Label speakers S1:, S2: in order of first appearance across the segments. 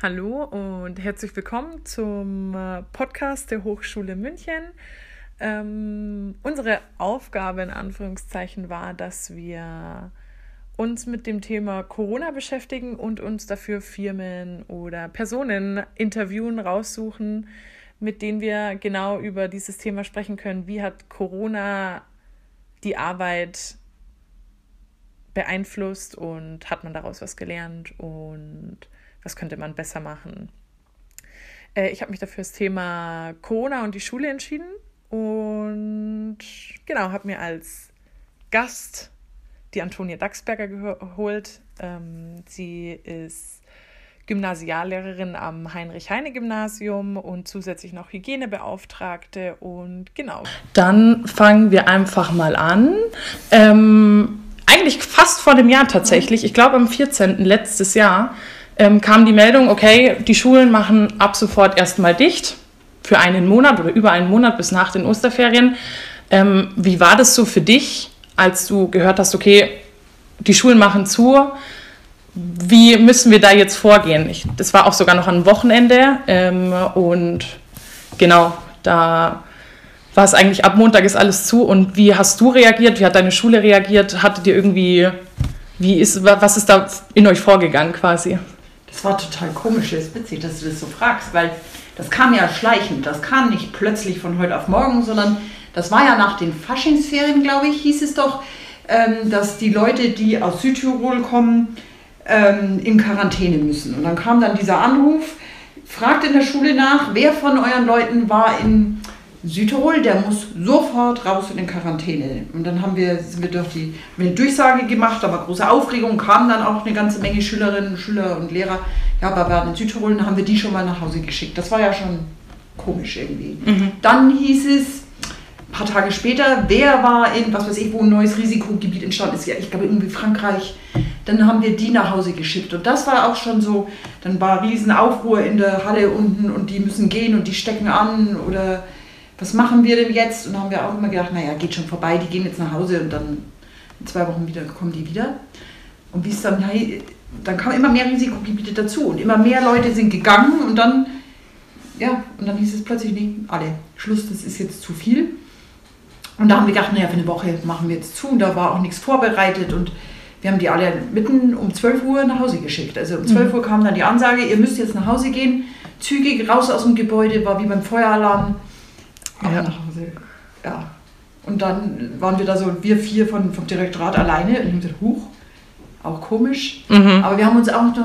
S1: Hallo und herzlich willkommen zum äh, Podcast der Hochschule München. Ähm, unsere Aufgabe in Anführungszeichen war, dass wir uns mit dem Thema Corona beschäftigen und uns dafür Firmen oder Personen interviewen, raussuchen, mit denen wir genau über dieses Thema sprechen können. Wie hat Corona die Arbeit beeinflusst und hat man daraus was gelernt und was könnte man besser machen. Äh, ich habe mich dafür das Thema Corona und die Schule entschieden und genau, habe mir als Gast die Antonia Dachsberger geholt. Ähm, sie ist Gymnasiallehrerin am Heinrich-Heine-Gymnasium und zusätzlich noch Hygienebeauftragte und genau. Dann fangen wir einfach mal an. Ähm, eigentlich fast vor dem Jahr tatsächlich. Ich glaube am 14. letztes Jahr ähm, kam die Meldung, okay, die Schulen machen ab sofort erstmal dicht für einen Monat oder über einen Monat bis nach den Osterferien. Ähm, wie war das so für dich, als du gehört hast, okay, die Schulen machen zu? Wie müssen wir da jetzt vorgehen? Ich, das war auch sogar noch ein Wochenende ähm, und genau, da war es eigentlich ab Montag ist alles zu. Und wie hast du reagiert? Wie hat deine Schule reagiert? Hattet ihr irgendwie, wie ist, was ist da in euch vorgegangen quasi?
S2: Das war total komisch, das ist witzig, dass du das so fragst, weil das kam ja schleichend. Das kam nicht plötzlich von heute auf morgen, sondern das war ja nach den Faschingsferien, glaube ich, hieß es doch, ähm, dass die Leute, die aus Südtirol kommen, ähm, in Quarantäne müssen. Und dann kam dann dieser Anruf, fragt in der Schule nach, wer von euren Leuten war in Südtirol, der muss sofort raus in Quarantäne. Und dann haben wir, sind wir durch die eine Durchsage gemacht, aber große Aufregung, kamen dann auch eine ganze Menge Schülerinnen, Schüler und Lehrer. Ja, aber wir waren in Südtirol und haben wir die schon mal nach Hause geschickt. Das war ja schon komisch irgendwie. Mhm. Dann hieß es, ein paar Tage später, wer war in, was weiß ich, wo ein neues Risikogebiet entstanden ist, ja, ich glaube irgendwie Frankreich, dann haben wir die nach Hause geschickt. Und das war auch schon so, dann war Riesenaufruhr in der Halle unten und die müssen gehen und die stecken an oder was machen wir denn jetzt? Und haben wir auch immer gedacht, naja, geht schon vorbei, die gehen jetzt nach Hause und dann in zwei Wochen wieder kommen die wieder. Und wie es dann, dann kamen immer mehr Risikogebiete dazu und immer mehr Leute sind gegangen und dann, ja, und dann hieß es plötzlich, nee, alle, Schluss, das ist jetzt zu viel. Und da haben wir gedacht, naja, für eine Woche machen wir jetzt zu und da war auch nichts vorbereitet und wir haben die alle mitten um 12 Uhr nach Hause geschickt. Also um 12 mhm. Uhr kam dann die Ansage, ihr müsst jetzt nach Hause gehen, zügig raus aus dem Gebäude, war wie beim Feueralarm auch ja. nach Hause. Ja. Und dann waren wir da so, wir vier von, vom Direktorat alleine und ich habe gesagt, huch, auch komisch. Mhm. Aber wir haben uns auch noch,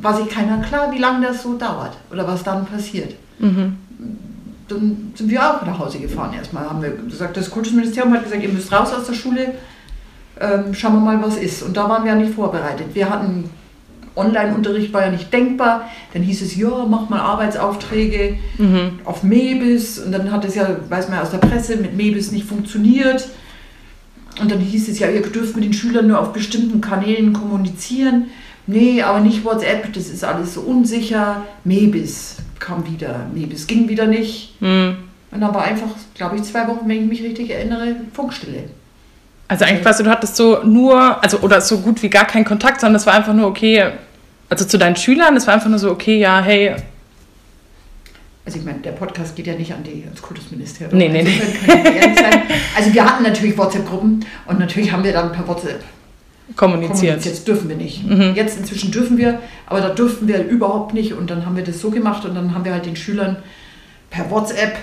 S2: war sich keiner klar, wie lange das so dauert oder was dann passiert. Mhm. Dann sind wir auch nach Hause gefahren erstmal. Haben wir gesagt, das Kultusministerium hat gesagt, ihr müsst raus aus der Schule, ähm, schauen wir mal, was ist. Und da waren wir ja nicht vorbereitet. Wir hatten Online-Unterricht war ja nicht denkbar. Dann hieß es, ja, mach mal Arbeitsaufträge mhm. auf Mebis. Und dann hat es ja, weiß man ja aus der Presse, mit Mebis nicht funktioniert. Und dann hieß es ja, ihr dürft mit den Schülern nur auf bestimmten Kanälen kommunizieren. Nee, aber nicht WhatsApp, das ist alles so unsicher. Mebis kam wieder. Mebis ging wieder nicht. Mhm. Und dann war einfach, glaube ich, zwei Wochen, wenn ich mich richtig erinnere, Funkstille.
S1: Also eigentlich quasi, du hattest so nur, also oder so gut wie gar keinen Kontakt, sondern es war einfach nur okay, also zu deinen Schülern, es war einfach nur so okay, ja, hey.
S2: Also ich meine, der Podcast geht ja nicht an die, ans Kultusministerium. Nee, nee, nee. Also wir hatten natürlich WhatsApp-Gruppen und natürlich haben wir dann per WhatsApp kommuniziert. Jetzt dürfen wir nicht. Mhm. Jetzt inzwischen dürfen wir, aber da dürften wir überhaupt nicht und dann haben wir das so gemacht und dann haben wir halt den Schülern per WhatsApp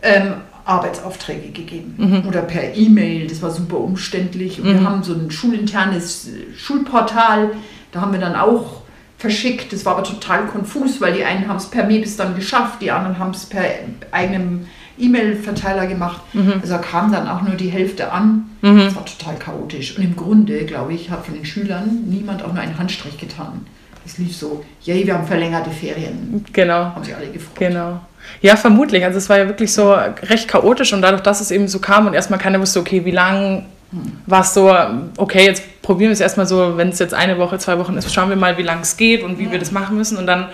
S2: ähm, Arbeitsaufträge gegeben mhm. oder per E-Mail. Das war super umständlich. Und mhm. wir haben so ein schulinternes Schulportal, da haben wir dann auch verschickt. Das war aber total konfus, weil die einen haben es per Mail bis dann geschafft, die anderen haben es per eigenem E-Mail-Verteiler gemacht. Mhm. Also kam dann auch nur die Hälfte an. Mhm. Das war total chaotisch. Und im Grunde, glaube ich, hat von den Schülern niemand auch nur einen Handstrich getan. Es lief so, yay, wir haben verlängerte Ferien.
S1: Genau. Haben sich alle gefreut. Genau. Ja, vermutlich. Also es war ja wirklich so recht chaotisch und dadurch, dass es eben so kam und erstmal keiner wusste, okay, wie lang war es so, okay, jetzt probieren wir es erstmal so, wenn es jetzt eine Woche, zwei Wochen ist, schauen wir mal, wie lang es geht und wie ja. wir das machen müssen. Und dann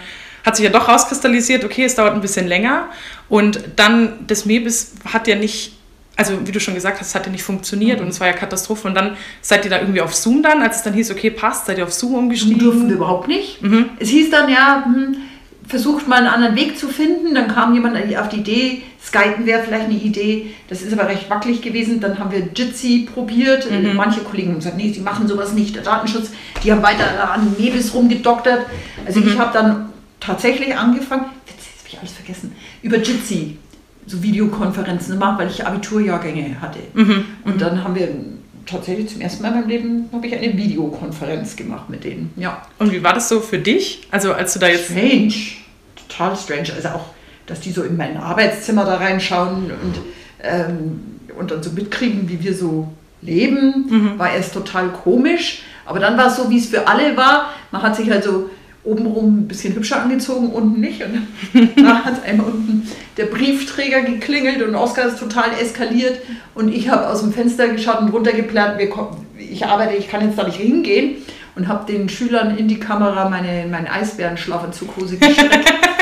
S1: hat sich ja doch rauskristallisiert, okay, es dauert ein bisschen länger. Und dann, das Mebis hat ja nicht, also wie du schon gesagt hast, es hat ja nicht funktioniert mhm. und es war ja Katastrophe. Und dann seid ihr da irgendwie auf Zoom dann, als es dann hieß, okay, passt, seid ihr auf Zoom umgestiegen?
S2: Durften wir überhaupt nicht. Mhm. Es hieß dann ja, hm, versucht mal einen anderen Weg zu finden. Dann kam jemand auf die Idee, Skypen wäre vielleicht eine Idee. Das ist aber recht wackelig gewesen. Dann haben wir Jitsi probiert. Mhm. Manche Kollegen haben gesagt, nee, sie machen sowas nicht, der Datenschutz. Die haben weiter an Mebis rumgedoktert. Also mhm. ich habe dann tatsächlich angefangen, jetzt habe ich alles vergessen, über Jitsi so Videokonferenzen gemacht, weil ich Abiturjahrgänge hatte. Mhm. Und dann haben wir tatsächlich zum ersten Mal in meinem Leben habe ich eine Videokonferenz gemacht mit denen. Ja.
S1: Und wie war das so für dich? Also als du da jetzt.
S2: Strange. Total strange. Also auch, dass die so in mein Arbeitszimmer da reinschauen und, ähm, und dann so mitkriegen, wie wir so leben, mhm. war erst total komisch. Aber dann war es so, wie es für alle war. Man hat sich halt so obenrum ein bisschen hübscher angezogen, unten nicht. Und da hat einmal unten der Briefträger geklingelt und Oskar ist total eskaliert. Und ich habe aus dem Fenster geschaut und runtergeplant, ich arbeite, ich kann jetzt da nicht hingehen. Und habe den Schülern in die Kamera meine, meine Eisbärenschlafanzughose gestreckt.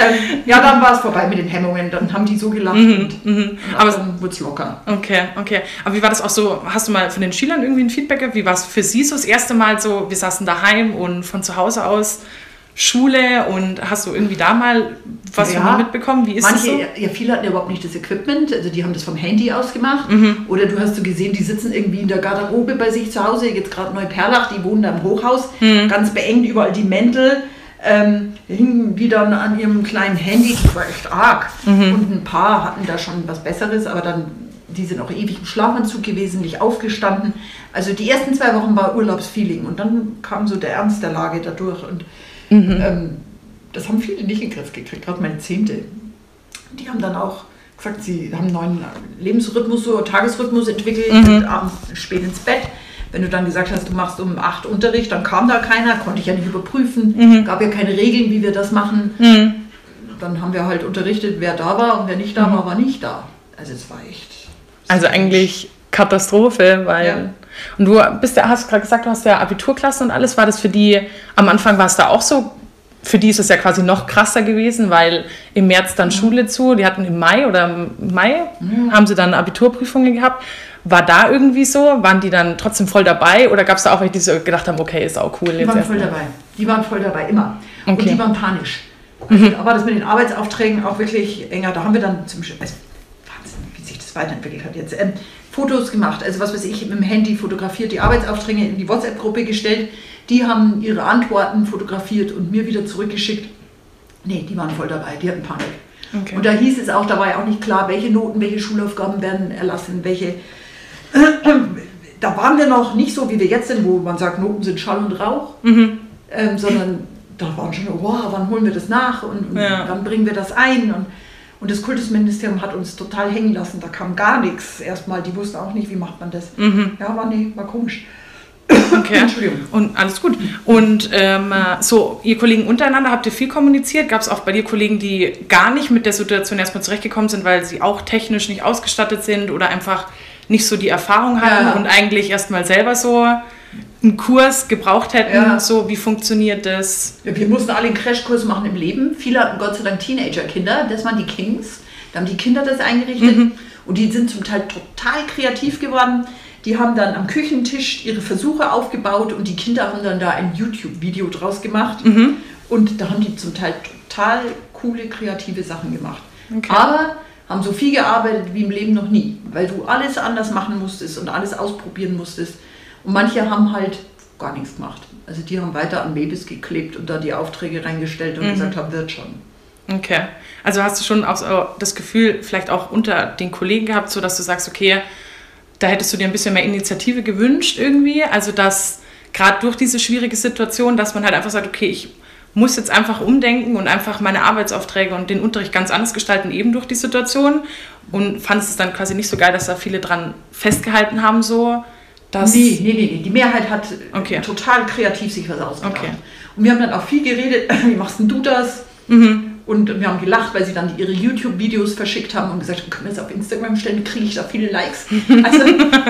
S2: ähm, ja, dann war es vorbei mit den Hemmungen. Dann haben die so gelacht mhm, und, mhm.
S1: Aber dann wurde es locker. Okay, okay. Aber wie war das auch so? Hast du mal von den Schülern irgendwie ein Feedback? Wie war es für sie so das erste Mal so? Wir saßen daheim und von zu Hause aus Schule und hast du irgendwie da mal was ja, mitbekommen? Wie
S2: ist manche, das so? Ja, viele hatten ja überhaupt nicht das Equipment, also die haben das vom Handy aus gemacht. Mhm. Oder du hast so gesehen, die sitzen irgendwie in der Garderobe bei sich zu Hause, jetzt gerade Neuperlach, die wohnen da im Hochhaus, mhm. ganz beengt, überall die Mäntel ähm, hingen die dann an ihrem kleinen Handy, das war echt arg. Mhm. Und ein paar hatten da schon was Besseres, aber dann, die sind auch ewig im Schlafanzug gewesen, nicht aufgestanden. Also die ersten zwei Wochen war Urlaubsfeeling und dann kam so der Ernst der Lage dadurch. Und mhm. ähm, das haben viele nicht in den Griff gekriegt, gerade meine Zehnte. Die haben dann auch gesagt, sie haben einen neuen Lebensrhythmus, so Tagesrhythmus entwickelt, mhm. abends spät ins Bett wenn du dann gesagt hast, du machst um acht Unterricht, dann kam da keiner, konnte ich ja nicht überprüfen, mhm. gab ja keine Regeln, wie wir das machen. Mhm. Dann haben wir halt unterrichtet, wer da war und wer nicht da mhm. war, war nicht da. Also es war echt.
S1: Also eigentlich Katastrophe, weil. Ja. Und du bist ja, hast gerade gesagt, du hast ja Abiturklasse und alles. War das für die, am Anfang war es da auch so? Für die ist es ja quasi noch krasser gewesen, weil im März dann mhm. Schule zu, die hatten im Mai oder im Mai mhm. haben sie dann Abiturprüfungen gehabt. War da irgendwie so? Waren die dann trotzdem voll dabei? Oder gab es da auch welche, die so gedacht haben, okay, ist auch cool?
S2: Die waren voll dabei. Die waren voll dabei, immer. Okay. Und die waren panisch. Also, aber das mit den Arbeitsaufträgen auch wirklich enger. Da haben wir dann zum Beispiel, also, Wahnsinn, wie sich das weiterentwickelt hat jetzt, ähm, Fotos gemacht. Also was weiß ich, mit dem Handy fotografiert, die Arbeitsaufträge in die WhatsApp-Gruppe gestellt. Die haben ihre Antworten fotografiert und mir wieder zurückgeschickt. Nee, die waren voll dabei, die hatten Panik. Okay. Und da hieß es auch, da war ja auch nicht klar, welche Noten, welche Schulaufgaben werden erlassen, welche da waren wir noch nicht so, wie wir jetzt sind, wo man sagt, Noten sind Schall und Rauch, mhm. ähm, sondern da waren schon, wow, wann holen wir das nach und, und ja. wann bringen wir das ein und, und das Kultusministerium hat uns total hängen lassen, da kam gar nichts erstmal, die wussten auch nicht, wie macht man das. Mhm. Ja, war, nee, war komisch.
S1: Okay. Entschuldigung. Und alles gut. Und ähm, so, ihr Kollegen untereinander, habt ihr viel kommuniziert? Gab es auch bei dir Kollegen, die gar nicht mit der Situation erstmal zurechtgekommen sind, weil sie auch technisch nicht ausgestattet sind oder einfach nicht so die Erfahrung hatten ja. und eigentlich erstmal selber so einen Kurs gebraucht hätten, ja. so wie funktioniert das?
S2: Ja, wir mussten alle einen Crashkurs machen im Leben. Viele hatten Gott sei Dank Teenager-Kinder, das waren die Kings. Da haben die Kinder das eingerichtet mhm. und die sind zum Teil total kreativ geworden. Die haben dann am Küchentisch ihre Versuche aufgebaut und die Kinder haben dann da ein YouTube-Video draus gemacht. Mhm. Und da haben die zum Teil total coole, kreative Sachen gemacht. Okay. Aber haben so viel gearbeitet wie im Leben noch nie, weil du alles anders machen musstest und alles ausprobieren musstest. Und manche haben halt gar nichts gemacht. Also die haben weiter an Babys geklebt und da die Aufträge reingestellt und mhm. gesagt haben, wird schon.
S1: Okay. Also hast du schon auch so das Gefühl, vielleicht auch unter den Kollegen gehabt, so dass du sagst, okay, da hättest du dir ein bisschen mehr Initiative gewünscht irgendwie. Also dass gerade durch diese schwierige Situation, dass man halt einfach sagt, okay, ich muss jetzt einfach umdenken und einfach meine Arbeitsaufträge und den Unterricht ganz anders gestalten, eben durch die Situation. Und fand es dann quasi nicht so geil, dass da viele dran festgehalten haben, so.
S2: Dass nee, nee, nee, nee. Die Mehrheit hat okay. total kreativ sich was ausgedacht. Okay. Und wir haben dann auch viel geredet, wie machst denn du das? Mhm. Und wir haben gelacht, weil sie dann ihre YouTube-Videos verschickt haben und gesagt haben, können wir das auf Instagram stellen, kriege ich da viele Likes. Also,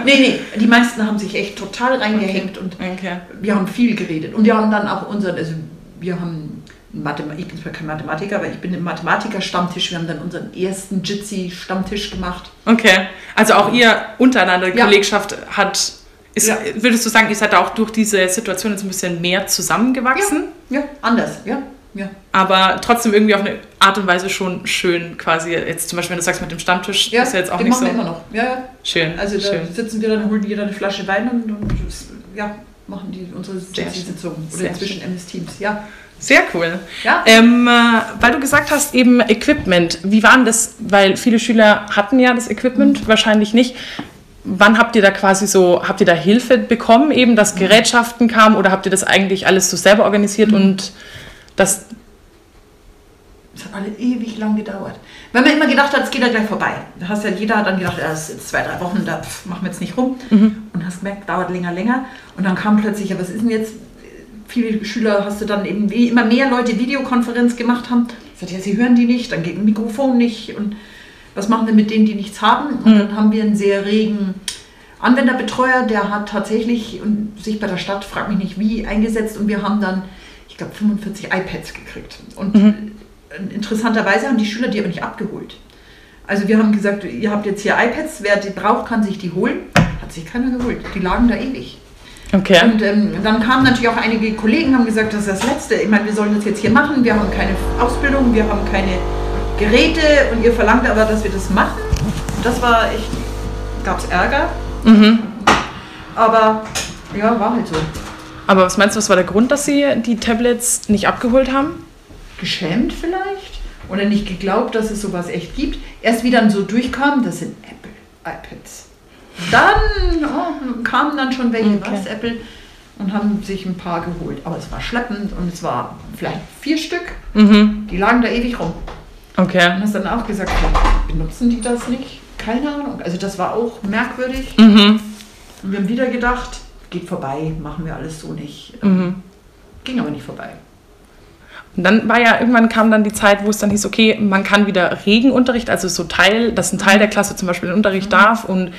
S2: nee, nee, die meisten haben sich echt total reingehängt okay. und okay. wir haben viel geredet. Und wir haben dann auch unseren, also wir haben, Mathem ich bin zwar kein Mathematiker, aber ich bin im Mathematiker-Stammtisch. Wir haben dann unseren ersten Jitsi-Stammtisch gemacht.
S1: Okay, also auch ihr untereinander, ja. Kollegschaft hat, ist, ja. würdest du sagen, ihr seid auch durch diese Situation jetzt ein bisschen mehr zusammengewachsen?
S2: Ja, ja anders, ja. Ja.
S1: Aber trotzdem irgendwie auf eine Art und Weise schon schön, quasi. Jetzt zum Beispiel, wenn du sagst mit dem Stammtisch,
S2: Ja,
S1: ist ja jetzt auch
S2: den
S1: nicht
S2: machen
S1: so.
S2: wir immer noch. Ja, ja.
S1: Schön.
S2: Also da
S1: schön.
S2: sitzen wir dann, holen jeder eine Flasche Wein und, und ja, machen die unsere
S1: Sehr
S2: Sitzung. Oder
S1: Sehr
S2: inzwischen MS Teams. Ja.
S1: Sehr cool.
S2: Ja.
S1: Ähm, äh, weil du gesagt hast, eben Equipment. Wie war denn das? Weil viele Schüler hatten ja das Equipment, wahrscheinlich nicht. Wann habt ihr da quasi so, habt ihr da Hilfe bekommen, eben, dass Gerätschaften kamen oder habt ihr das eigentlich alles so selber organisiert und das,
S2: Es hat alle ewig lang gedauert. Weil man immer gedacht hat, es geht ja gleich vorbei. Da hast ja jeder dann gedacht, ja, das ist jetzt zwei, drei Wochen, da pff, machen wir jetzt nicht rum. Und hast gemerkt, dauert länger, länger. Und dann kam plötzlich, ja, was ist denn jetzt? Viele Schüler hast du dann eben, wie immer mehr Leute Videokonferenz gemacht haben. Ich sagte, ja, sie hören die nicht, dann geht ein Mikrofon nicht. Und was machen wir mit denen, die nichts haben? Und dann haben wir einen sehr regen Anwenderbetreuer, der hat tatsächlich und sich bei der Stadt, frag mich nicht wie, eingesetzt. Und wir haben dann, ich glaube, 45 iPads gekriegt. Und äh, interessanterweise haben die Schüler die aber nicht abgeholt. Also wir haben gesagt, ihr habt jetzt hier iPads, wer die braucht, kann sich die holen. Hat sich keiner geholt. Die lagen da ewig.
S1: okay.
S2: Und ähm, dann kamen natürlich auch einige Kollegen, haben gesagt, das ist das Letzte. Ich meine, wir sollen das jetzt hier machen. Wir haben keine Ausbildung, wir haben keine Geräte und ihr verlangt aber, dass wir das machen. Das war echt, gab es Ärger.
S1: Mhm.
S2: Aber ja, war halt so.
S1: Aber was meinst du, was war der Grund, dass sie die Tablets nicht abgeholt haben?
S2: Geschämt vielleicht oder nicht geglaubt, dass es sowas echt gibt. Erst wie dann so durchkam, das sind Apple iPads. Dann oh, kamen dann schon welche,
S1: Okay.
S2: was Apple, und haben sich ein paar geholt. Aber es war schleppend und es war vielleicht vier Stück,
S1: Mhm.
S2: die lagen da ewig rum.
S1: Okay.
S2: Und hast dann auch gesagt, benutzen die das nicht? Keine Ahnung. Also das war auch merkwürdig.
S1: Mhm.
S2: Und wir haben wieder gedacht, geht vorbei, machen wir alles so nicht.
S1: Mhm.
S2: Ging aber nicht vorbei.
S1: Und dann war ja, irgendwann kam dann die Zeit, wo es dann hieß, okay, man kann wieder Regenunterricht, also so Teil, dass ein Teil der Klasse zum Beispiel den Unterricht darf und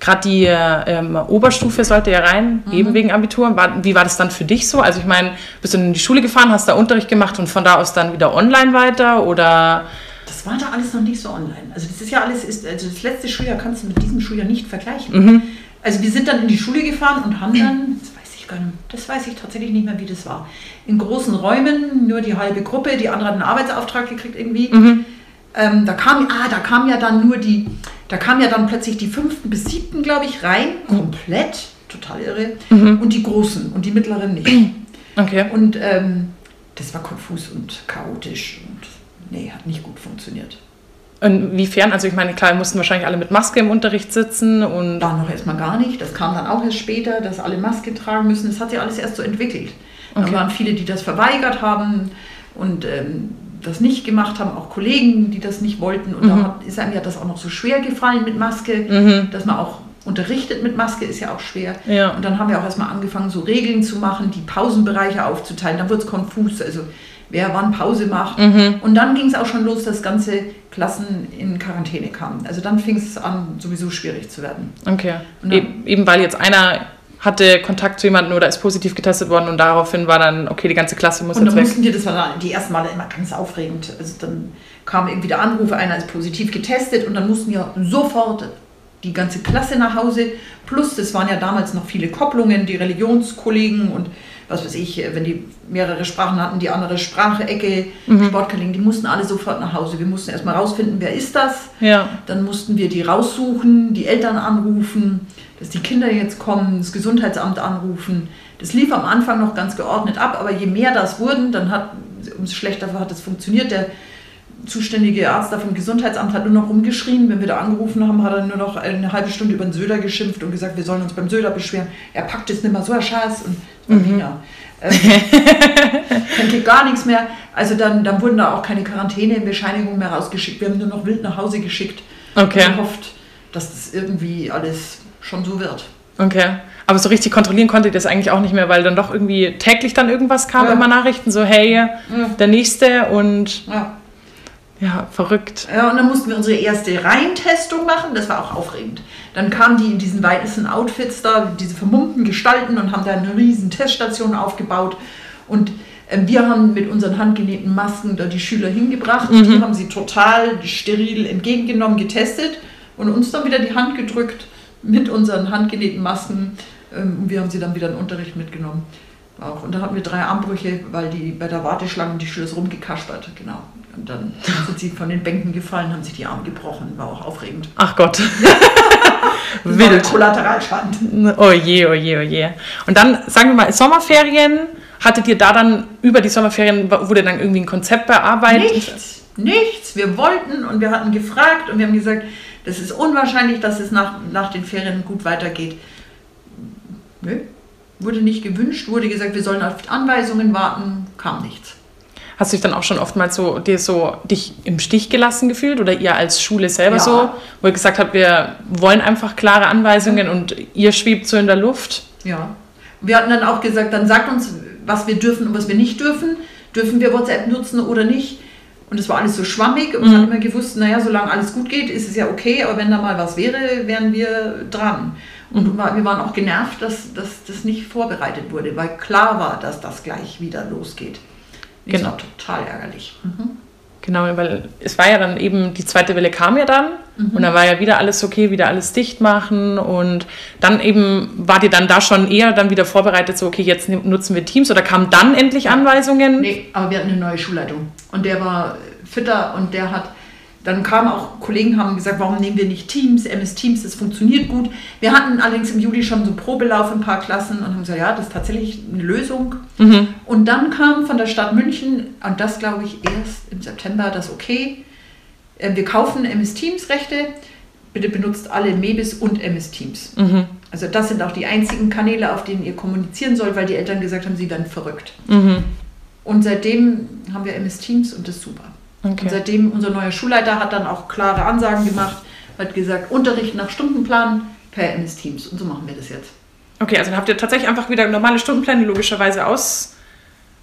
S1: gerade die ähm, Oberstufe sollte ja rein, eben wegen Abitur. War, wie war das dann für dich so? Also ich meine, bist du in die Schule gefahren, hast da Unterricht gemacht und von da aus dann wieder online weiter oder?
S2: Das war da alles noch nicht so online. Also das ist ja alles, ist, also das letzte Schuljahr kannst du mit diesem Schuljahr nicht vergleichen.
S1: Mhm.
S2: Also wir sind dann in die Schule gefahren und haben dann, das weiß ich gar nicht, das weiß ich tatsächlich nicht mehr, wie das war. In großen Räumen, nur die halbe Gruppe, die andere hat einen Arbeitsauftrag gekriegt irgendwie.
S1: Mhm.
S2: Ähm, da kam, ah, da kam ja dann nur die, da kam ja dann plötzlich die fünften bis siebten, glaube ich, rein, komplett, total irre.
S1: Mhm.
S2: Und die großen und die mittleren nicht.
S1: Okay.
S2: Und ähm, das war konfus und chaotisch und nee, hat nicht gut funktioniert.
S1: Inwiefern? Also ich meine, klar, mussten wahrscheinlich alle mit Maske im Unterricht sitzen und
S2: War noch erstmal gar nicht. Das kam dann auch erst später, dass alle Maske tragen müssen. Das hat sich alles erst so entwickelt.
S1: Okay.
S2: Da waren viele, die das verweigert haben und ähm, das nicht gemacht haben, auch Kollegen, die das nicht wollten. Und da
S1: Mhm.
S2: hat, ist einem ja das auch noch so schwer gefallen mit Maske,
S1: Mhm.
S2: dass man auch unterrichtet mit Maske, ist ja auch schwer.
S1: Ja.
S2: Und dann haben wir auch erstmal angefangen, so Regeln zu machen, die Pausenbereiche aufzuteilen. Dann wird es konfus, also wer wann Pause macht.
S1: Mhm.
S2: Und dann ging es auch schon los, dass ganze Klassen in Quarantäne kamen. Also dann fing es an, sowieso schwierig zu werden.
S1: Okay.
S2: Dann-
S1: Eben, eben weil jetzt einer hatte Kontakt zu jemandem oder ist positiv getestet worden und daraufhin war dann, okay, die ganze Klasse muss
S2: Und
S1: jetzt
S2: dann
S1: weg.
S2: mussten wir, das war dann die ersten Male immer ganz aufregend. Also dann kam irgendwie der Anruf, einer ist positiv getestet und dann mussten wir sofort die ganze Klasse nach Hause. Plus, das waren ja damals noch viele Kopplungen, die Religionskollegen und was weiß ich, wenn die mehrere Sprachen hatten, die andere Sprache, Ecke, Sportkollegen, die mussten alle sofort nach Hause. Wir mussten erstmal rausfinden, wer ist das.
S1: Ja.
S2: Dann mussten wir die raussuchen, die Eltern anrufen, dass die Kinder jetzt kommen, das Gesundheitsamt anrufen. Das lief am Anfang noch ganz geordnet ab, aber je mehr das wurden, dann hat, umso schlechter hat es funktioniert. Der zuständige Arzt da vom Gesundheitsamt hat nur noch rumgeschrien. Wenn wir da angerufen haben, hat er nur noch eine halbe Stunde über den Söder geschimpft und gesagt, wir sollen uns beim Söder beschweren. Er packt jetzt nicht mehr so ein Scheiß und war Wiener. Ähm, dann geht gar nichts mehr. Also dann, dann wurden da auch keine Quarantänebescheinigungen mehr rausgeschickt. Wir haben nur noch wild nach Hause geschickt
S1: Okay.
S2: und gehofft, dass das irgendwie alles schon so wird.
S1: Okay. Aber so richtig kontrollieren konntet ihr das eigentlich auch nicht mehr, weil dann doch irgendwie täglich dann irgendwas kam,
S2: Ja.
S1: immer Nachrichten, so hey, der nächste und
S2: Ja.
S1: ja, verrückt.
S2: Ja, und dann mussten wir unsere erste Reihentestung machen. Das war auch aufregend. Dann kamen die in diesen weißen Outfits da, diese vermummten Gestalten und haben da eine riesen Teststation aufgebaut. Und ähm, wir haben mit unseren handgenähten Masken da die Schüler hingebracht. Die haben sie total steril entgegengenommen, getestet und uns dann wieder die Hand gedrückt mit unseren handgenähten Masken. Ähm, wir haben sie dann wieder in den Unterricht mitgenommen. Auch. Und dann hatten wir drei Armbrüche, weil die bei der Warteschlange die Schüler rumgekaspert, genau. Und dann sind sie von den Bänken gefallen, haben sich die Arme gebrochen, war auch aufregend.
S1: Ach Gott.
S2: Wild. Kollateralschaden.
S1: Oh je, oh je, oh je. Und dann, sagen wir mal, Sommerferien, hattet ihr da dann über die Sommerferien, wurde dann irgendwie ein Konzept bearbeitet?
S2: Nichts, nichts. Wir wollten und wir hatten gefragt und wir haben gesagt, das ist unwahrscheinlich, dass es nach, nach den Ferien gut weitergeht. Nö, wurde nicht gewünscht, wurde gesagt, wir sollen auf Anweisungen warten, kam nichts.
S1: Hast du dich dann auch schon oftmals so, dir so dich im Stich gelassen gefühlt oder ihr als Schule selber
S2: Ja.
S1: so, wo ihr gesagt habt, wir wollen einfach klare Anweisungen und ihr schwebt so in der Luft?
S2: Ja. Wir hatten dann auch gesagt, dann sagt uns, was wir dürfen und was wir nicht dürfen. Dürfen wir WhatsApp nutzen oder nicht? Und es war alles so schwammig und wir haben immer gewusst, naja, solange alles gut geht, ist es ja okay, aber wenn da mal was wäre, wären wir dran. Und wir waren auch genervt, dass, dass das nicht vorbereitet wurde, weil klar war, dass das gleich wieder losgeht. Das
S1: Genau.
S2: war total ärgerlich. Mhm.
S1: Genau, weil es war ja dann eben, die zweite Welle kam ja dann und dann war ja wieder alles okay, wieder alles dicht machen und dann eben, wart ihr dann da schon eher dann wieder vorbereitet, so okay, jetzt nutzen wir Teams oder kamen dann endlich Anweisungen?
S2: Nee, aber wir hatten eine neue Schulleitung. Und der war fitter und der hat, dann kamen auch Kollegen, haben gesagt, warum nehmen wir nicht Teams, MS Teams, das funktioniert gut. Wir hatten allerdings im Juli schon so einen Probelauf in ein paar Klassen und haben gesagt, ja, das ist tatsächlich eine Lösung. Und dann kam von der Stadt München, und das glaube ich erst im September, das okay, äh, wir kaufen MS Teams Rechte, bitte benutzt alle Mebis und MS Teams. Also das sind auch die einzigen Kanäle, auf denen ihr kommunizieren sollt, weil die Eltern gesagt haben, sie werden verrückt.
S1: Mhm.
S2: Und seitdem haben wir MS Teams und das ist super.
S1: Okay.
S2: Und seitdem unser neuer Schulleiter hat dann auch klare Ansagen gemacht, hat gesagt, Unterricht nach Stundenplan per MS Teams. Und so machen wir das jetzt.
S1: Okay, also dann habt ihr tatsächlich einfach wieder normale Stundenpläne logischerweise aus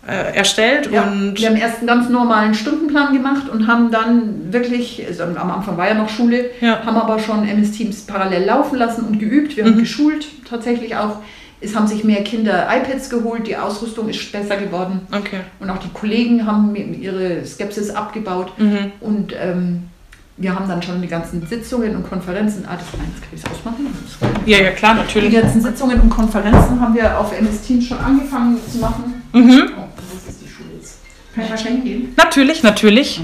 S1: äh, erstellt
S2: Ja,
S1: und
S2: wir haben erst einen ganz normalen Stundenplan gemacht und haben dann wirklich, also am Anfang war ja noch Schule,
S1: Ja.
S2: haben aber schon MS Teams parallel laufen lassen und geübt. Wir
S1: Mhm.
S2: haben geschult tatsächlich auch. Es haben sich mehr Kinder iPads geholt, die Ausrüstung ist besser geworden.
S1: okay.
S2: Und auch die Kollegen haben ihre Skepsis abgebaut.
S1: Mhm.
S2: Und ähm, wir haben dann schon die ganzen Sitzungen und Konferenzen. Ah, das kann ich ausmachen.
S1: Ja, ja, klar,
S2: Die
S1: natürlich.
S2: ganzen Sitzungen und Konferenzen haben wir auf MS Teams schon angefangen zu machen.
S1: Mhm.
S2: Oh, das ist die Schule jetzt. Kann ich schnell gehen?
S1: Natürlich, natürlich.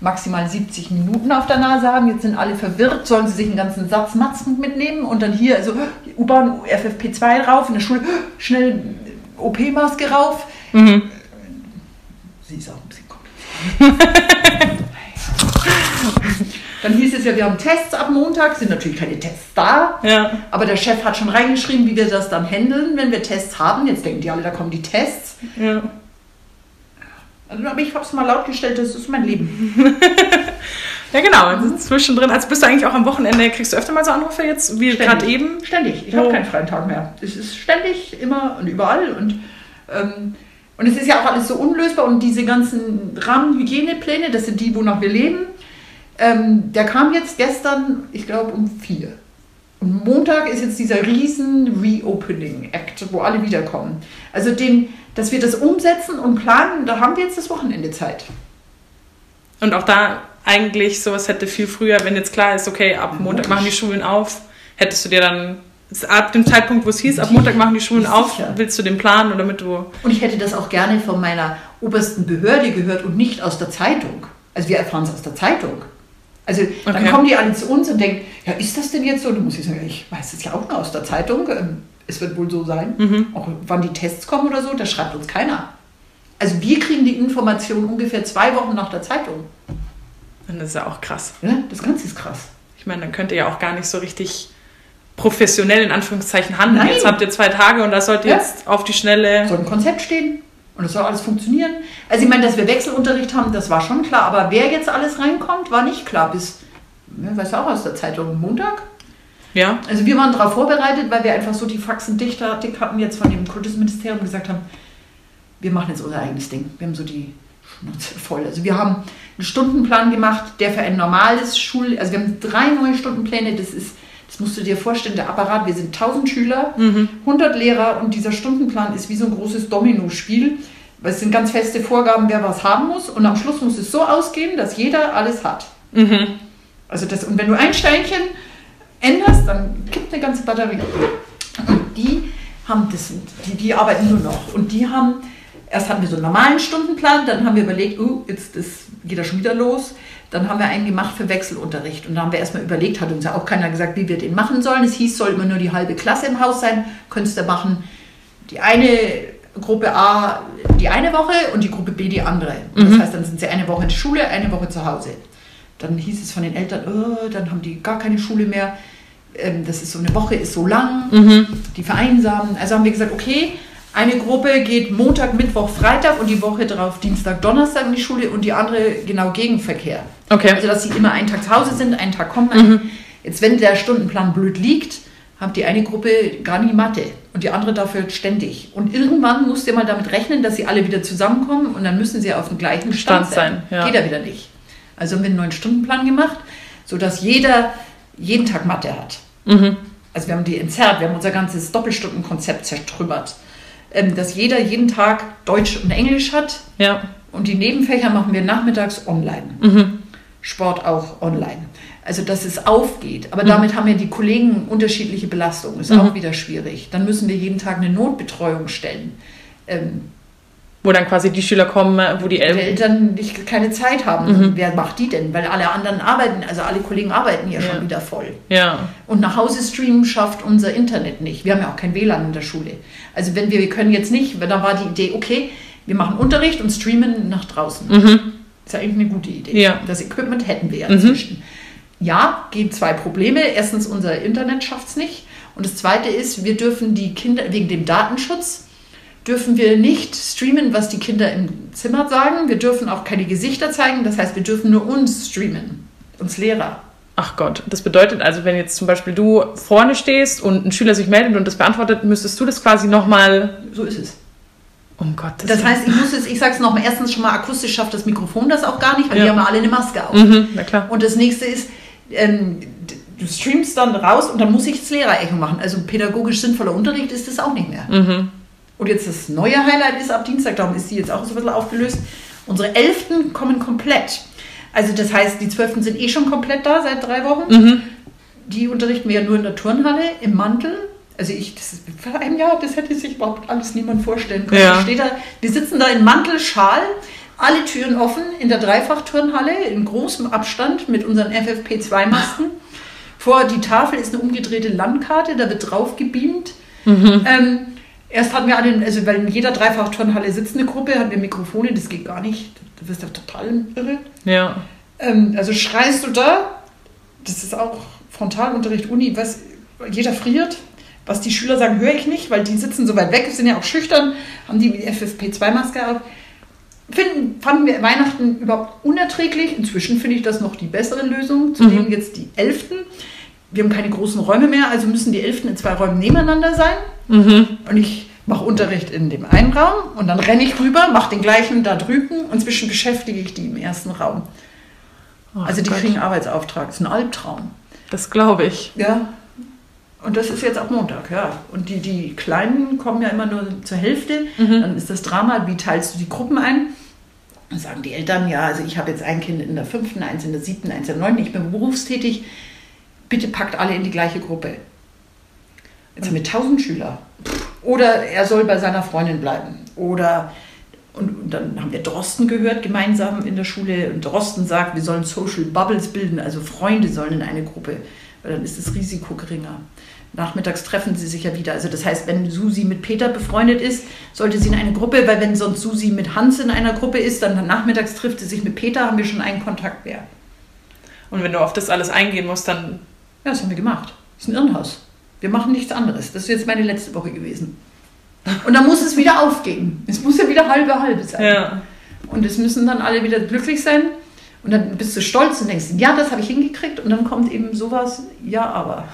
S2: Maximal 70 Minuten auf der Nase haben. Jetzt sind alle verwirrt. Sollen sie sich einen ganzen Satz Matzen mitnehmen und dann hier, also U-Bahn, FFP2 drauf, in der Schule schnell OP-Maske rauf.
S1: Mhm.
S2: Sie ist auch ein bisschen kompliziert. Dann hieß es ja, wir haben Tests ab Montag, sind natürlich keine Tests da,
S1: Ja.
S2: aber der Chef hat schon reingeschrieben, wie wir das dann handeln, wenn wir Tests haben. Jetzt denken die alle, da kommen die Tests.
S1: ja.
S2: Also, aber ich habe es mal laut gestellt, das ist mein Leben.
S1: Ja, genau. Also zwischendrin, also bist du eigentlich auch am Wochenende, kriegst du öfter mal so Anrufe jetzt, wie gerade eben?
S2: Ständig. Ich
S1: Oh.
S2: habe keinen freien Tag mehr. Es ist ständig, immer und überall. Und, ähm, und es ist ja auch alles so unlösbar. Und diese ganzen Rahmenhygienepläne, das sind die, wonach wir leben. Ähm, der kam jetzt gestern, ich glaube, um vier. Und Montag ist jetzt dieser riesen Reopening-Act, wo alle wiederkommen. Also den, dass wir das umsetzen und planen, da haben wir jetzt das Wochenende Zeit.
S1: Und auch da eigentlich sowas hätte viel früher, wenn jetzt klar ist, okay, ab Montag machen die Schulen auf, hättest du dir dann, ab dem Zeitpunkt, wo es hieß, ab Montag machen die Schulen auf, willst du den planen oder damit du.
S2: Und ich hätte das auch gerne von meiner obersten Behörde gehört und nicht aus der Zeitung. Also wir erfahren es aus der Zeitung. Also dann
S1: Okay.
S2: kommen die alle zu uns und denken, ja, ist das denn jetzt so? Und dann muss ich sagen, ich weiß es ja auch nur aus der Zeitung. Ähm, Es wird wohl so sein.
S1: Mhm.
S2: Auch wann die Tests kommen oder so, das schreibt uns keiner. Also wir kriegen die Information ungefähr zwei Wochen nach der Zeitung.
S1: Und das ist ja auch krass.
S2: Ja, das Ganze ist krass.
S1: Ich meine, dann könnt ihr ja auch gar nicht so richtig professionell in Anführungszeichen handeln.
S2: Nein.
S1: Jetzt habt ihr zwei Tage und da sollt ihr
S2: Ja.
S1: jetzt auf die Schnelle.
S2: soll ein Konzept stehen und es soll alles funktionieren. Also ich meine, dass wir Wechselunterricht haben, das war schon klar, aber wer jetzt alles reinkommt, war nicht klar bis, ja, weißt du auch aus der Zeitung, Montag.
S1: Ja.
S2: Also wir waren darauf vorbereitet, weil wir einfach so die Faxen dicht dick hatten jetzt von dem Kultusministerium gesagt haben, wir machen jetzt unser eigenes Ding. Wir haben so die Schnauze voll. Also wir haben einen Stundenplan gemacht, der für ein normales Schul... Also wir haben drei neue Stundenpläne, das ist... Das musst du dir vorstellen, der Apparat, wir sind 1000 Schüler, 100 Lehrer und dieser Stundenplan ist wie so ein großes Dominospiel. Es sind ganz feste Vorgaben, wer was haben muss und am Schluss muss es so ausgehen, dass jeder alles hat.
S1: Mhm.
S2: Also das, und wenn du ein Steinchen änderst, dann kippt eine ganze Batterie. Und die haben das, die, die arbeiten nur noch. Und die haben, erst hatten wir so einen normalen Stundenplan, dann haben wir überlegt, uh, jetzt ist, geht das schon wieder los. Dann haben wir einen gemacht für Wechselunterricht. Und da haben wir erstmal überlegt, hat uns ja auch keiner gesagt, wie wir den machen sollen. Es hieß, soll immer nur die halbe Klasse im Haus sein, könntest du machen. Die eine Gruppe A die eine Woche und die Gruppe B die andere. Mhm. Das heißt, dann sind sie eine Woche in der Schule, eine Woche zu Hause. Dann hieß es von den Eltern, oh, dann haben die gar keine Schule mehr. Ähm, das ist so eine Woche, ist so lang, mhm. die vereinsamen. Also haben wir gesagt, okay, eine Gruppe geht Montag, Mittwoch, Freitag und die Woche darauf Dienstag, Donnerstag in die Schule und die andere genau Gegenverkehr. Okay. Also dass sie immer einen Tag zu Hause sind, einen Tag kommen. Mhm. Jetzt, wenn der Stundenplan blöd liegt, hat die eine Gruppe gar nie Mathe und die andere dafür ständig. Und irgendwann musst du mal damit rechnen, dass sie alle wieder zusammenkommen und dann müssen sie auf dem gleichen Stand, Stand sein. sein. Ja. Geht ja wieder nicht. Also haben wir einen neuen Stundenplan gemacht, sodass jeder jeden Tag Mathe hat. Mhm. Also wir haben die entzerrt, wir haben unser ganzes Doppelstundenkonzept zertrümmert. Ähm, dass jeder jeden Tag Deutsch und Englisch hat. Ja. Und die Nebenfächer machen wir nachmittags online. Mhm. Sport auch online. Also dass es aufgeht. Aber mhm. damit haben ja die Kollegen unterschiedliche Belastungen. Ist mhm. auch wieder schwierig. Dann müssen wir jeden Tag eine Notbetreuung stellen. Ähm,
S1: wo dann quasi die Schüler kommen, wo die
S2: Eltern, die Eltern nicht, keine Zeit haben. Mhm. Wer macht die denn? Weil alle anderen arbeiten, also alle Kollegen arbeiten ja, ja. schon wieder voll. Ja. Und nach Hause streamen schafft unser Internet nicht. Wir haben ja auch kein WLAN in der Schule. Also wenn wir, wir können jetzt nicht, da war die Idee, okay, wir machen Unterricht und streamen nach draußen. Mhm. ist ja eigentlich eine gute Idee. Ja. Das Equipment hätten wir ja mhm. inzwischen ja, gibt zwei Probleme. Erstens, unser Internet schafft es nicht. Und das Zweite ist, wir dürfen die Kinder, wegen dem Datenschutz, dürfen wir nicht streamen, was die Kinder im Zimmer sagen. Wir dürfen auch keine Gesichter zeigen. Das heißt, wir dürfen nur uns streamen, uns Lehrer.
S1: Ach Gott, das bedeutet also, wenn jetzt zum Beispiel du vorne stehst und ein Schüler sich meldet und das beantwortet, müsstest du das quasi nochmal.
S2: So ist es. Um Gottes Das heißt, ich muss es, ich sag's nochmal, erstens schon mal akustisch schafft das Mikrofon das auch gar nicht, weil ja. die haben alle eine Maske auf. Mhm, na klar. Und das nächste ist, ähm, du streamst dann raus und dann muss ich das Lehrerecho machen. Also pädagogisch sinnvoller Unterricht ist das auch nicht mehr. Mhm. Und jetzt das neue Highlight ist ab Dienstag, darum ist die jetzt auch so ein bisschen aufgelöst. Unsere Elften kommen komplett. Also das heißt, die Zwölften sind eh schon komplett da seit drei Wochen. Mhm. Die unterrichten wir ja nur in der Turnhalle im Mantel. Also ich, das ist, vor einem Jahr, das hätte sich überhaupt alles niemand vorstellen können. Ja. Steht da, wir sitzen da in Mantel, Schal, alle Türen offen in der Dreifachturnhalle in großem Abstand mit unseren FFP2-Masken. Vor die Tafel ist eine umgedrehte Landkarte, da wird drauf gebeamt. Mhm. Ähm, erst hatten wir alle, also weil in jeder Dreifachturnhalle sitzt eine Gruppe, hatten wir Mikrofone, das geht gar nicht. Du wirst ja total irre. Ja. Ähm, also schreist du da, das ist auch Frontalunterricht, Uni, was, jeder friert. Was die Schüler sagen, höre ich nicht, weil die sitzen so weit weg, sind ja auch schüchtern, haben die FFP2-Maske auf finden, fanden wir Weihnachten überhaupt unerträglich. Inzwischen finde ich das noch die bessere Lösung. Zudem mhm. jetzt die Elften. Wir haben keine großen Räume mehr, also müssen die Elften in zwei Räumen nebeneinander sein. Mhm. Und ich mache Unterricht in dem einen Raum und dann renne ich rüber, mache den gleichen da drüben und zwischen beschäftige ich die im ersten Raum. Oh also die Gott. kriegen Arbeitsauftrag. Das ist ein Albtraum.
S1: Das glaube ich.
S2: Ja. Und das ist jetzt auch Montag, ja. Und die, die Kleinen kommen ja immer nur zur Hälfte. Mhm. Dann ist das Drama, wie teilst du die Gruppen ein? Dann sagen die Eltern, ja, also ich habe jetzt ein Kind in der fünften, eins in der siebten, eins in der neunten, ich bin berufstätig. Bitte packt alle in die gleiche Gruppe. Jetzt haben wir tausend Schüler. Oder er soll bei seiner Freundin bleiben. Oder und, dann haben wir Drosten gehört gemeinsam in der Schule. Und Drosten sagt, wir sollen Social Bubbles bilden, also Freunde sollen in eine Gruppe weil dann ist das Risiko geringer. Nachmittags treffen sie sich ja wieder. Also das heißt, wenn Susi mit Peter befreundet ist, sollte sie in eine Gruppe, weil wenn sonst Susi mit Hans in einer Gruppe ist, dann nachmittags trifft sie sich mit Peter, haben wir schon einen Kontakt mehr.
S1: Und wenn du auf das alles eingehen musst, dann...
S2: Ja, das haben wir gemacht. Das ist ein Irrenhaus. Wir machen nichts anderes. Das ist jetzt meine letzte Woche gewesen. Und dann muss es wieder aufgehen. Es muss ja wieder halbe halbe sein. Ja. Und es müssen dann alle wieder glücklich sein. Und dann bist du stolz und denkst, ja, das habe ich hingekriegt. Und dann kommt eben sowas, ja, aber.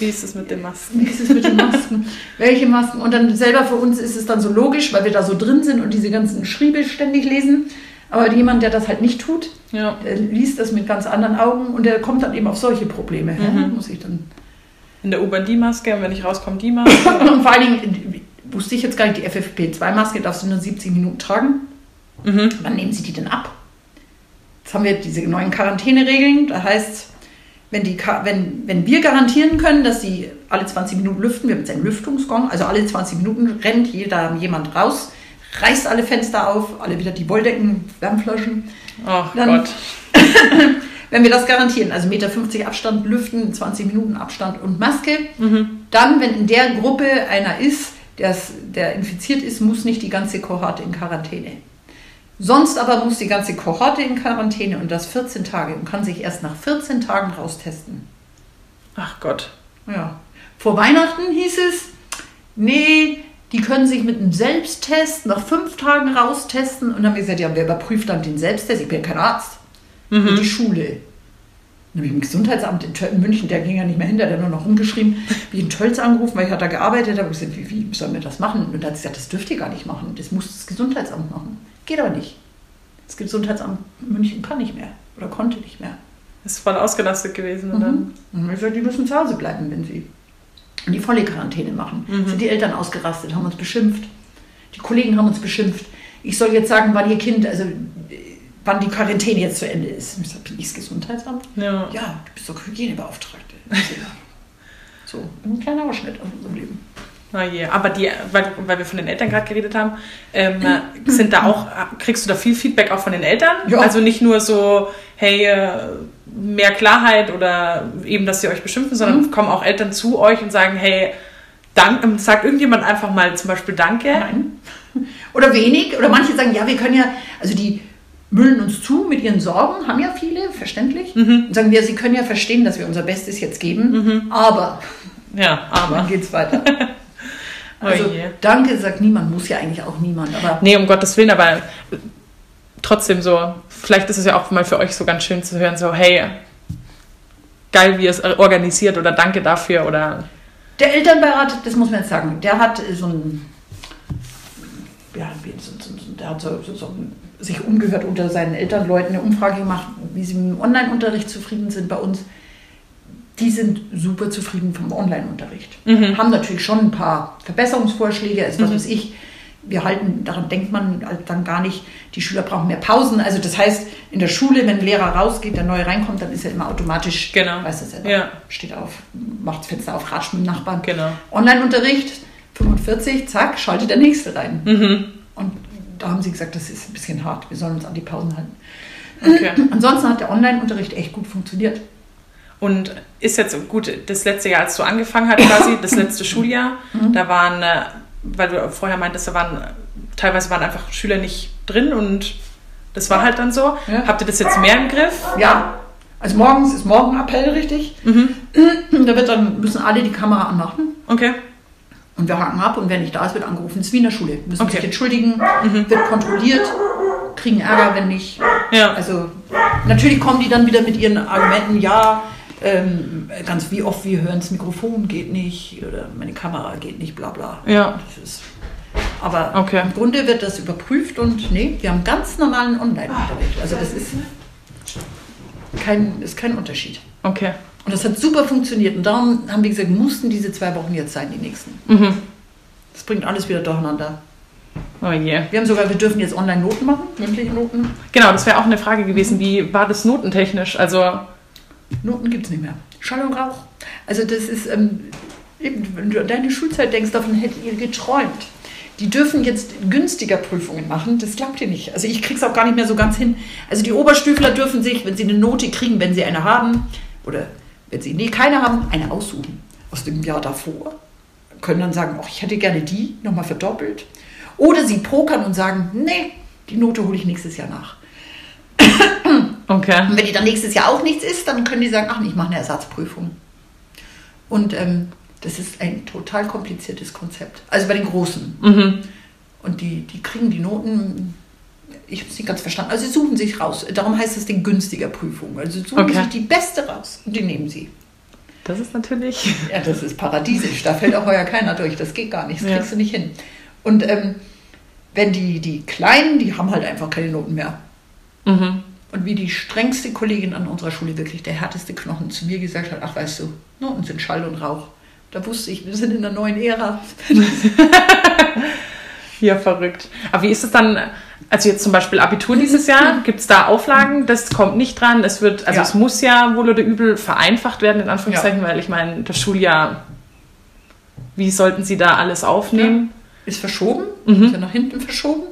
S1: Wie ist es mit den Masken?
S2: Wie ist es mit den Masken? Welche Masken? Und dann selber für uns ist es dann so logisch, weil wir da so drin sind und diese ganzen Schriebe ständig lesen. Aber jemand, der das halt nicht tut, ja. der liest das mit ganz anderen Augen und der kommt dann eben auf solche Probleme. Mhm. Muss ich dann.
S1: In der U-Bahn die Maske und wenn ich rauskomme, die Maske.
S2: und vor allen Dingen, wusste ich jetzt gar nicht, die FFP2-Maske darfst du nur 70 Minuten tragen. Mhm. Wann nehmen sie die denn ab? Jetzt haben wir diese neuen Quarantäneregeln. Da heißt, wenn, die, wenn, wenn wir garantieren können, dass sie alle 20 Minuten lüften, wir haben jetzt einen Lüftungsgong, also alle 20 Minuten rennt jeder jemand raus, reißt alle Fenster auf, alle wieder die Wolldecken, Wärmflaschen.
S1: Ach Gott.
S2: wenn wir das garantieren, also 1,50 Meter Abstand, Lüften, 20 Minuten Abstand und Maske, mhm. dann, wenn in der Gruppe einer ist, der infiziert ist, muss nicht die ganze Kohorte in Quarantäne. Sonst aber muss die ganze Kohorte in Quarantäne und das 14 Tage und kann sich erst nach 14 Tagen raustesten.
S1: Ach Gott.
S2: Ja. Vor Weihnachten hieß es, nee, die können sich mit einem Selbsttest nach fünf Tagen raustesten. Und dann haben gesagt, ja, wer überprüft dann den Selbsttest? Ich bin ja kein Arzt. Mhm. Die Schule. Dann habe ich im Gesundheitsamt in, München, der ging ja nicht mehr hinter, der hat nur noch rumgeschrieben, wie in Tölz angerufen, weil ich hatte da gearbeitet habe. Ich gesagt, wie, wie sollen wir das machen? Und dann hat sie gesagt, das dürft ihr gar nicht machen. Das muss das Gesundheitsamt machen. Geht aber nicht. Das Gesundheitsamt München kann nicht mehr oder konnte nicht mehr.
S1: Ist voll ausgelastet gewesen. Und dann?
S2: Mhm. Und die müssen zu Hause bleiben, wenn sie die volle Quarantäne machen. Mhm. Sind die Eltern ausgerastet, haben uns beschimpft. Die Kollegen haben uns beschimpft. Ich soll jetzt sagen, wann ihr Kind, also wann die Quarantäne jetzt zu Ende ist. Ich sage, bin ich das Gesundheitsamt? Ja. Ja, du bist doch Hygienebeauftragte. so, ein kleiner Ausschnitt aus unserem Leben.
S1: Oh je. Aber die, weil, weil wir von den Eltern gerade geredet haben, ähm, sind da auch, kriegst du da viel Feedback auch von den Eltern? Ja. Also nicht nur so, hey, äh, mehr Klarheit oder eben, dass sie euch beschimpfen, sondern mhm. kommen auch Eltern zu euch und sagen, hey, dank, ähm, sagt irgendjemand einfach mal zum Beispiel Danke?
S2: Nein. Oder wenig. Oder manche sagen, ja, wir können ja, also die müllen uns zu mit ihren Sorgen, haben ja viele, verständlich. Mhm. Und sagen wir, sie können ja verstehen, dass wir unser Bestes jetzt geben, mhm. aber.
S1: Ja, aber.
S2: Dann geht's weiter. Also oh danke sagt niemand, muss ja eigentlich auch niemand. Aber
S1: nee, um Gottes Willen, aber trotzdem so, vielleicht ist es ja auch mal für euch so ganz schön zu hören, so hey, geil, wie ihr es organisiert oder danke dafür oder...
S2: Der Elternbeirat, das muss man jetzt sagen, der hat so ein, ja, der hat so, so, so sich umgehört unter seinen Elternleuten, eine Umfrage gemacht, wie sie mit dem Online-Unterricht zufrieden sind bei uns die sind super zufrieden vom Online-Unterricht. Mhm. Haben natürlich schon ein paar Verbesserungsvorschläge, also was mhm. weiß ich. Wir halten, daran denkt man halt dann gar nicht, die Schüler brauchen mehr Pausen. Also das heißt, in der Schule, wenn ein Lehrer rausgeht, der neu reinkommt, dann ist er immer automatisch,
S1: genau.
S2: weiß das ja, ja. steht auf, macht das Fenster auf, ratscht mit dem Nachbarn.
S1: Genau.
S2: Online-Unterricht, 45, zack, schaltet der Nächste rein. Mhm. Und da haben sie gesagt, das ist ein bisschen hart, wir sollen uns an die Pausen halten. Okay. Ansonsten hat der Online-Unterricht echt gut funktioniert.
S1: Und ist jetzt gut, das letzte Jahr, als du angefangen hast, quasi, das letzte Schuljahr, mhm. da waren, äh, weil du vorher meintest, da waren teilweise waren einfach Schüler nicht drin und das war halt dann so. Ja. Habt ihr das jetzt mehr im Griff?
S2: Ja. Also morgens ist Morgenappell richtig. Mhm. Da wird dann, müssen alle die Kamera anmachen.
S1: Okay.
S2: Und wir haken ab und wer nicht da ist, wird angerufen. Das ist wie in der Schule. Müssen okay. sich entschuldigen, mhm. wird kontrolliert, kriegen Ärger, wenn nicht. Ja. Also natürlich kommen die dann wieder mit ihren Argumenten, ja, ähm, ganz wie oft wir hören, das Mikrofon geht nicht oder meine Kamera geht nicht, bla bla.
S1: Ja.
S2: Ist, aber okay. im Grunde wird das überprüft und nee, wir haben ganz normalen Online-Unterricht. Also das ist kein, ist kein Unterschied.
S1: Okay.
S2: Und das hat super funktioniert. Und darum haben wir gesagt, mussten diese zwei Wochen jetzt sein, die nächsten. Mhm. Das bringt alles wieder durcheinander.
S1: Oh yeah.
S2: Wir haben sogar, wir dürfen jetzt online Noten machen, mündliche Noten.
S1: Genau, das wäre auch eine Frage gewesen. Wie war das notentechnisch? Also
S2: Noten gibt es nicht mehr. Schall und Rauch. Also das ist, ähm, eben, wenn du an deine Schulzeit denkst, davon hättet ihr geträumt. Die dürfen jetzt günstiger Prüfungen machen, das glaubt ihr nicht. Also ich krieg's auch gar nicht mehr so ganz hin. Also die Oberstüfler dürfen sich, wenn sie eine Note kriegen, wenn sie eine haben, oder wenn sie nee, keine haben, eine aussuchen aus dem Jahr davor. Können dann sagen, oh, ich hätte gerne die nochmal verdoppelt. Oder sie pokern und sagen, nee, die Note hole ich nächstes Jahr nach.
S1: Okay.
S2: Und wenn die dann nächstes Jahr auch nichts ist, dann können die sagen, ach, ich mache eine Ersatzprüfung. Und ähm, das ist ein total kompliziertes Konzept. Also bei den Großen. Mhm. Und die, die kriegen die Noten, ich habe es nicht ganz verstanden, also sie suchen sich raus. Darum heißt es die günstiger Prüfung. Also sie suchen okay. sich die beste raus und die nehmen sie.
S1: Das ist natürlich.
S2: Ja, das ist paradiesisch. Da fällt auch heuer keiner durch. Das geht gar nicht. Das kriegst ja. du nicht hin. Und ähm, wenn die, die Kleinen, die haben halt einfach keine Noten mehr. Mhm. Und wie die strengste Kollegin an unserer Schule, wirklich der härteste Knochen, zu mir gesagt hat, ach weißt du, Noten sind Schall und Rauch. Da wusste ich, wir sind in der neuen Ära.
S1: Ja, verrückt. Aber wie ist es dann, also jetzt zum Beispiel Abitur dieses Jahr, gibt es da Auflagen? Das kommt nicht dran. Es wird, also
S2: Ja.
S1: es muss ja wohl oder übel vereinfacht werden, in Anführungszeichen, weil ich meine, das Schuljahr, wie sollten Sie da alles aufnehmen?
S2: Ist verschoben,
S1: Mhm.
S2: ist ja nach hinten verschoben.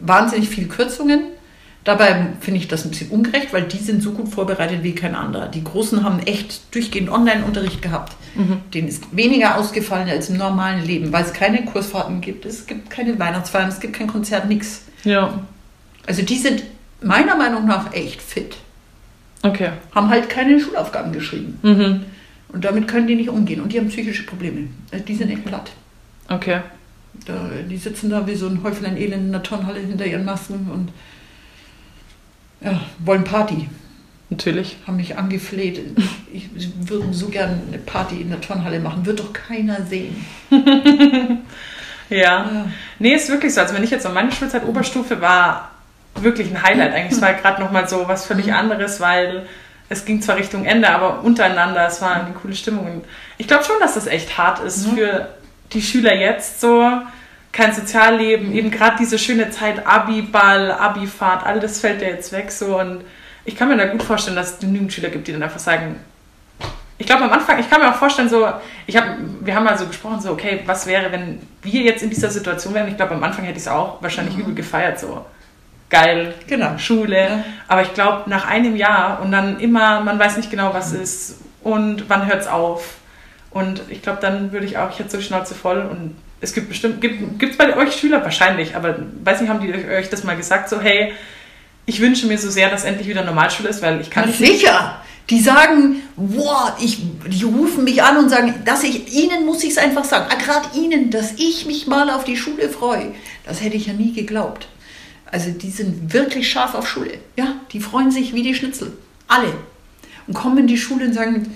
S2: Wahnsinnig viele Kürzungen. Dabei finde ich das ein bisschen ungerecht, weil die sind so gut vorbereitet wie kein anderer. Die Großen haben echt durchgehend Online-Unterricht gehabt.
S1: Mhm.
S2: Denen ist weniger ausgefallen als im normalen Leben, weil es keine Kursfahrten gibt, es gibt keine Weihnachtsfeiern, es gibt kein Konzert, nichts.
S1: Ja,
S2: Also die sind meiner Meinung nach echt fit.
S1: okay.
S2: Haben halt keine Schulaufgaben geschrieben.
S1: Mhm.
S2: Und damit können die nicht umgehen. Und die haben psychische Probleme. Also Die sind echt platt.
S1: Okay.
S2: Da, die sitzen da wie so ein Häuflein Elend in der Turnhalle hinter ihren Masken und ja, wollen Party.
S1: Natürlich.
S2: Haben mich angefleht. Ich sie würden so gerne eine Party in der Turnhalle machen. Wird doch keiner sehen.
S1: Ja.
S2: Ja.
S1: Nee, ist wirklich so. Also wenn ich jetzt an meine Schulzeit Oberstufe war, wirklich ein Highlight eigentlich. Es war gerade nochmal so was völlig anderes, weil es ging zwar Richtung Ende, aber untereinander, es war eine coole Stimmung. Ich glaube schon, dass das echt hart ist
S2: Mhm.
S1: für die Schüler jetzt so. Kein Sozialleben, eben gerade diese schöne Zeit, Abi-Ball, Abi-Fahrt, all das fällt ja jetzt weg so. Und ich kann mir da gut vorstellen, dass es genügend Schüler gibt, die dann einfach sagen, ich glaube am Anfang, ich kann mir auch vorstellen, so, ich hab, wir haben mal so gesprochen, so, okay, was wäre, wenn wir jetzt in dieser Situation wären? Ich glaube, am Anfang hätte ich es auch wahrscheinlich übel gefeiert, so geil,
S2: Genau.
S1: Schule.
S2: Ja.
S1: Aber ich glaube, nach einem Jahr und dann immer, man weiß nicht genau, was ist und wann hört es auf. Und ich glaube, dann würde ich auch, ich hätte so die Schnauze voll und es gibt bestimmt, gibt es bei euch Schüler wahrscheinlich, aber weiß nicht, haben die euch das mal gesagt, so, hey, ich wünsche mir so sehr, dass endlich wieder Normalschule ist, weil ich kann nicht.
S2: sicher. Die sagen, boah, ich, die rufen mich an und sagen, dass ich ihnen muss ich es einfach sagen, ah, gerade ihnen, dass ich mich mal auf die Schule freue. Das hätte ich ja nie geglaubt. Also die sind wirklich scharf auf Schule. Ja, die freuen sich wie die Schnitzel. Alle. Und kommen in die Schule und sagen,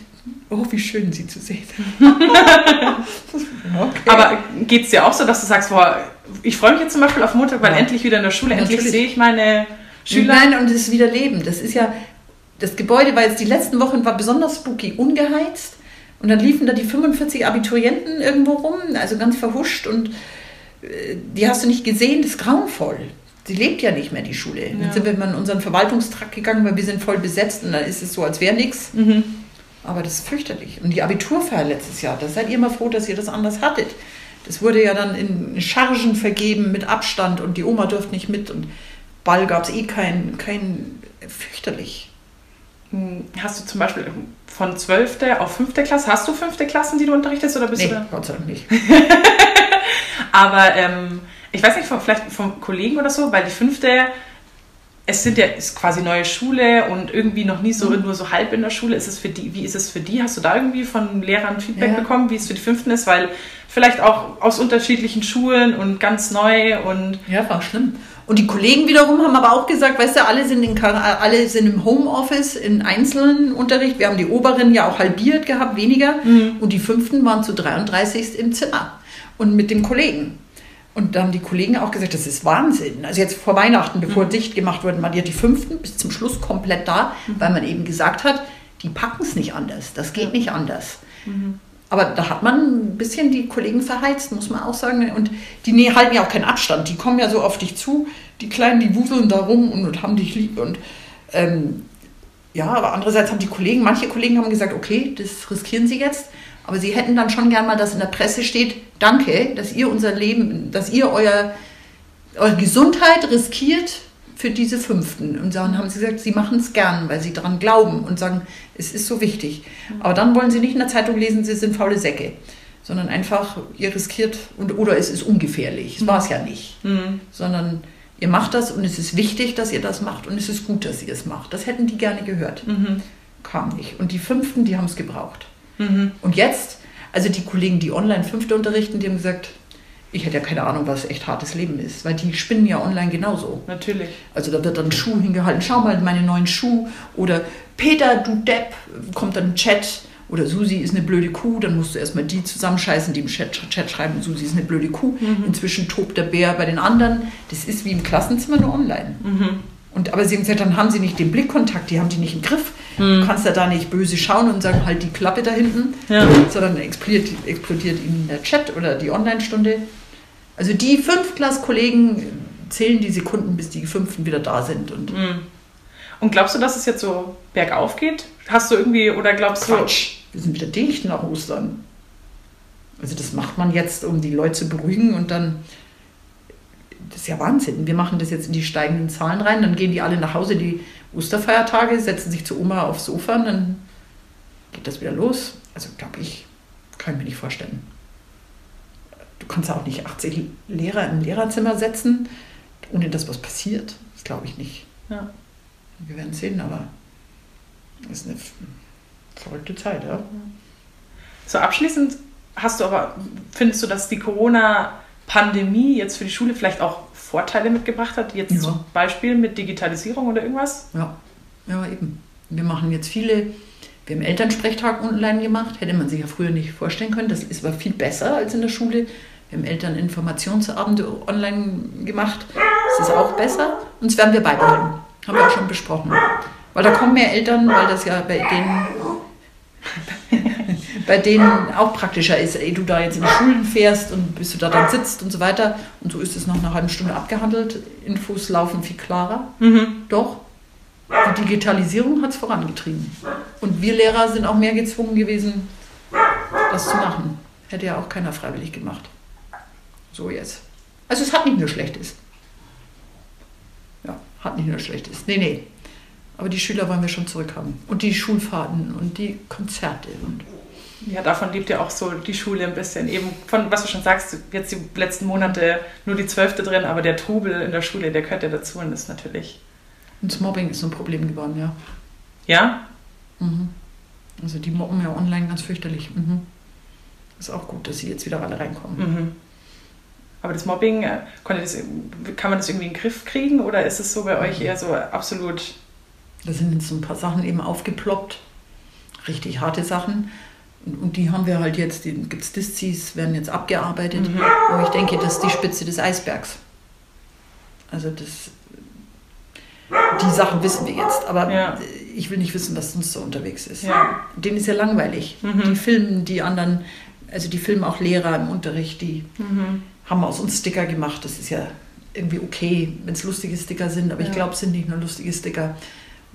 S2: oh, wie schön sie zu sehen. okay.
S1: Aber geht es dir auch so, dass du sagst, boah, ich freue mich jetzt zum Beispiel auf Montag, weil
S2: Ja.
S1: endlich wieder in der Schule, endlich sehe ich meine Schüler.
S2: Nein, und es ist wieder Leben. Das ist ja, das Gebäude war jetzt die letzten Wochen war besonders spooky, ungeheizt. Und dann liefen da die 45 Abiturienten irgendwo rum, also ganz verhuscht und äh, die hast du nicht gesehen, das ist grauenvoll. Sie lebt ja nicht mehr, die Schule.
S1: Ja.
S2: Dann sind wir mal in unseren Verwaltungstrakt gegangen, weil wir sind voll besetzt und dann ist es so, als wäre nichts.
S1: Mhm.
S2: Aber das ist fürchterlich. Und die Abiturfeier letztes Jahr, da seid ihr mal froh, dass ihr das anders hattet. Das wurde ja dann in Chargen vergeben mit Abstand und die Oma durfte nicht mit und Ball gab es eh keinen, kein, fürchterlich.
S1: Hm, Hast du zum Beispiel von 12. auf 5. Klasse, hast du 5. Klassen, die du unterrichtest oder bist
S2: Nee,
S1: du da?
S2: Gott sei Dank nicht.
S1: Aber ähm, ich weiß nicht, vielleicht vom Kollegen oder so, weil die fünfte, es sind ja, ist quasi neue Schule und irgendwie noch nie so
S2: Mhm.
S1: nur so halb in der Schule. Ist es für die, wie ist es für die? Hast du da irgendwie von Lehrern Feedback
S2: Ja.
S1: bekommen, wie es für die fünften ist? Weil vielleicht auch aus unterschiedlichen Schulen und ganz neu und
S2: Ja, war schlimm. Und die Kollegen wiederum haben aber auch gesagt, weißt du, alle sind, in, alle sind im Homeoffice, in einzelnen Unterricht. Wir haben die Oberen ja auch halbiert gehabt, weniger. Und die Fünften waren zu 33 im Zimmer und mit den Kollegen. Und da haben die Kollegen auch gesagt, das ist Wahnsinn. Also jetzt vor Weihnachten, bevor dicht gemacht wurde, waren ja die Fünften bis zum Schluss komplett da, weil man eben gesagt hat, die packen es nicht anders. Das geht nicht anders. Aber da hat man ein bisschen die Kollegen verheizt, muss man auch sagen. Und die nee, halten ja auch keinen Abstand. Die kommen ja so auf dich zu. Die Kleinen, die wuseln da rum und, und haben dich lieb. Und ähm, ja, aber andererseits haben die Kollegen, manche Kollegen haben gesagt, okay, das riskieren sie jetzt. Aber sie hätten dann schon gern mal, dass in der Presse steht, danke, dass ihr unser Leben, dass ihr euer, eure Gesundheit riskiert für diese Fünften. Und dann haben sie gesagt, sie machen es gern, weil sie daran glauben und sagen, es ist so wichtig. Aber dann wollen sie nicht in der Zeitung lesen, sie sind faule Säcke, sondern einfach, ihr riskiert und, oder es ist ungefährlich. Das war es ja nicht. Sondern ihr macht das und es ist wichtig, dass ihr das macht und es ist gut, dass ihr es macht. Das hätten die gerne gehört. Kam nicht. Und die Fünften, die haben es gebraucht. Und jetzt, also die Kollegen, die online Fünfte unterrichten, die haben gesagt, ich hätte ja keine Ahnung, was echt hartes Leben ist, weil die spinnen ja online genauso.
S1: natürlich.
S2: Also da wird dann Schuh hingehalten, schau mal meine neuen Schuh oder Peter, du Depp, kommt dann ein Chat oder Susi ist eine blöde Kuh, dann musst du erstmal die zusammenscheißen, die im Chat, Chat schreiben, Susi ist eine blöde Kuh. Inzwischen tobt der Bär bei den anderen. Das ist wie im Klassenzimmer nur online. Und, aber sie haben gesagt, dann haben sie nicht den Blickkontakt, die haben die nicht im Griff. Du kannst ja da nicht böse schauen und sagen, halt die Klappe da hinten,
S1: Ja.
S2: sondern explodiert, explodiert ihnen der Chat oder die Online-Stunde. Also die Fünftklasskollegen zählen die Sekunden, bis die Fünften wieder da sind. Und,
S1: Mhm. Und glaubst du, dass es jetzt so bergauf geht? Hast du irgendwie, oder glaubst du.
S2: Quatsch, wir sind wieder dicht nach Ostern. Also das macht man jetzt, um die Leute zu beruhigen und dann. Das ist ja Wahnsinn. Wir machen das jetzt in die steigenden Zahlen rein, dann gehen die alle nach Hause, die Osterfeiertage, setzen sich zu Oma aufs Sofa und dann geht das wieder los. Also glaube ich, kann ich mir nicht vorstellen. Du kannst auch nicht 80 Lehrer im Lehrerzimmer setzen, ohne dass was passiert. Das glaube ich nicht.
S1: Ja.
S2: Wir werden sehen, aber es ist eine verrückte Zeit, ja.
S1: So abschließend hast du aber, findest du, dass die Corona-Pandemie jetzt für die Schule vielleicht auch Vorteile mitgebracht hat? Jetzt
S2: Ja.
S1: zum Beispiel mit Digitalisierung oder irgendwas?
S2: Ja, ja, eben. Wir machen jetzt viele, wir haben Elternsprechtag online gemacht, hätte man sich ja früher nicht vorstellen können. Das ist aber viel besser als in der Schule. Wir haben Elterninformationsabende online gemacht. Das ist auch besser. Und das werden wir beibehalten. Haben wir auch schon besprochen. Weil da kommen mehr Eltern, weil das ja bei denen, bei denen auch praktischer ist, ehe du da jetzt in die Schulen fährst und bis du da dann sitzt und so weiter. Und so ist es nach einer halben Stunde abgehandelt. Infos laufen viel klarer.
S1: Mhm.
S2: Doch, die Digitalisierung hat es vorangetrieben. Und wir Lehrer sind auch mehr gezwungen gewesen, das zu machen. Hätte ja auch keiner freiwillig gemacht. So jetzt. Also es hat nicht nur Schlechtes. Ja, hat nicht nur Schlechtes. Nee, nee. Aber die Schüler wollen wir schon zurückhaben. Und die Schulfahrten und die Konzerte. Und
S1: Ja, davon lebt ja auch so die Schule ein bisschen. Eben von, was du schon sagst, jetzt die letzten Monate nur die Zwölfte drin, aber der Trubel in der Schule, der gehört ja dazu und ist natürlich.
S2: und das Mobbing ist so ein Problem geworden, ja.
S1: Ja?
S2: Mhm. Also die mobben ja online ganz fürchterlich. Mhm. Ist auch gut, dass sie jetzt wieder alle reinkommen.
S1: Mhm. Aber das Mobbing, äh, das, kann man das irgendwie in den Griff kriegen oder ist es so bei euch eher so absolut.
S2: Da sind jetzt so ein paar Sachen eben aufgeploppt. Richtig harte Sachen. Und, die haben wir halt jetzt, die gibt es Discis, werden jetzt abgearbeitet.
S1: Mhm.
S2: Und ich denke, das ist die Spitze des Eisbergs. Also das, die Sachen wissen wir jetzt. Aber
S1: Ja.
S2: ich will nicht wissen, was sonst so unterwegs ist.
S1: Ja.
S2: Denen ist ja langweilig.
S1: Mhm.
S2: Die filmen die anderen, also die filmen auch Lehrer im Unterricht, die
S1: Mhm.
S2: haben aus uns Sticker gemacht. Das ist ja irgendwie okay, wenn es lustige Sticker sind, aber ich
S1: Ja.
S2: glaube, es sind nicht nur lustige Sticker.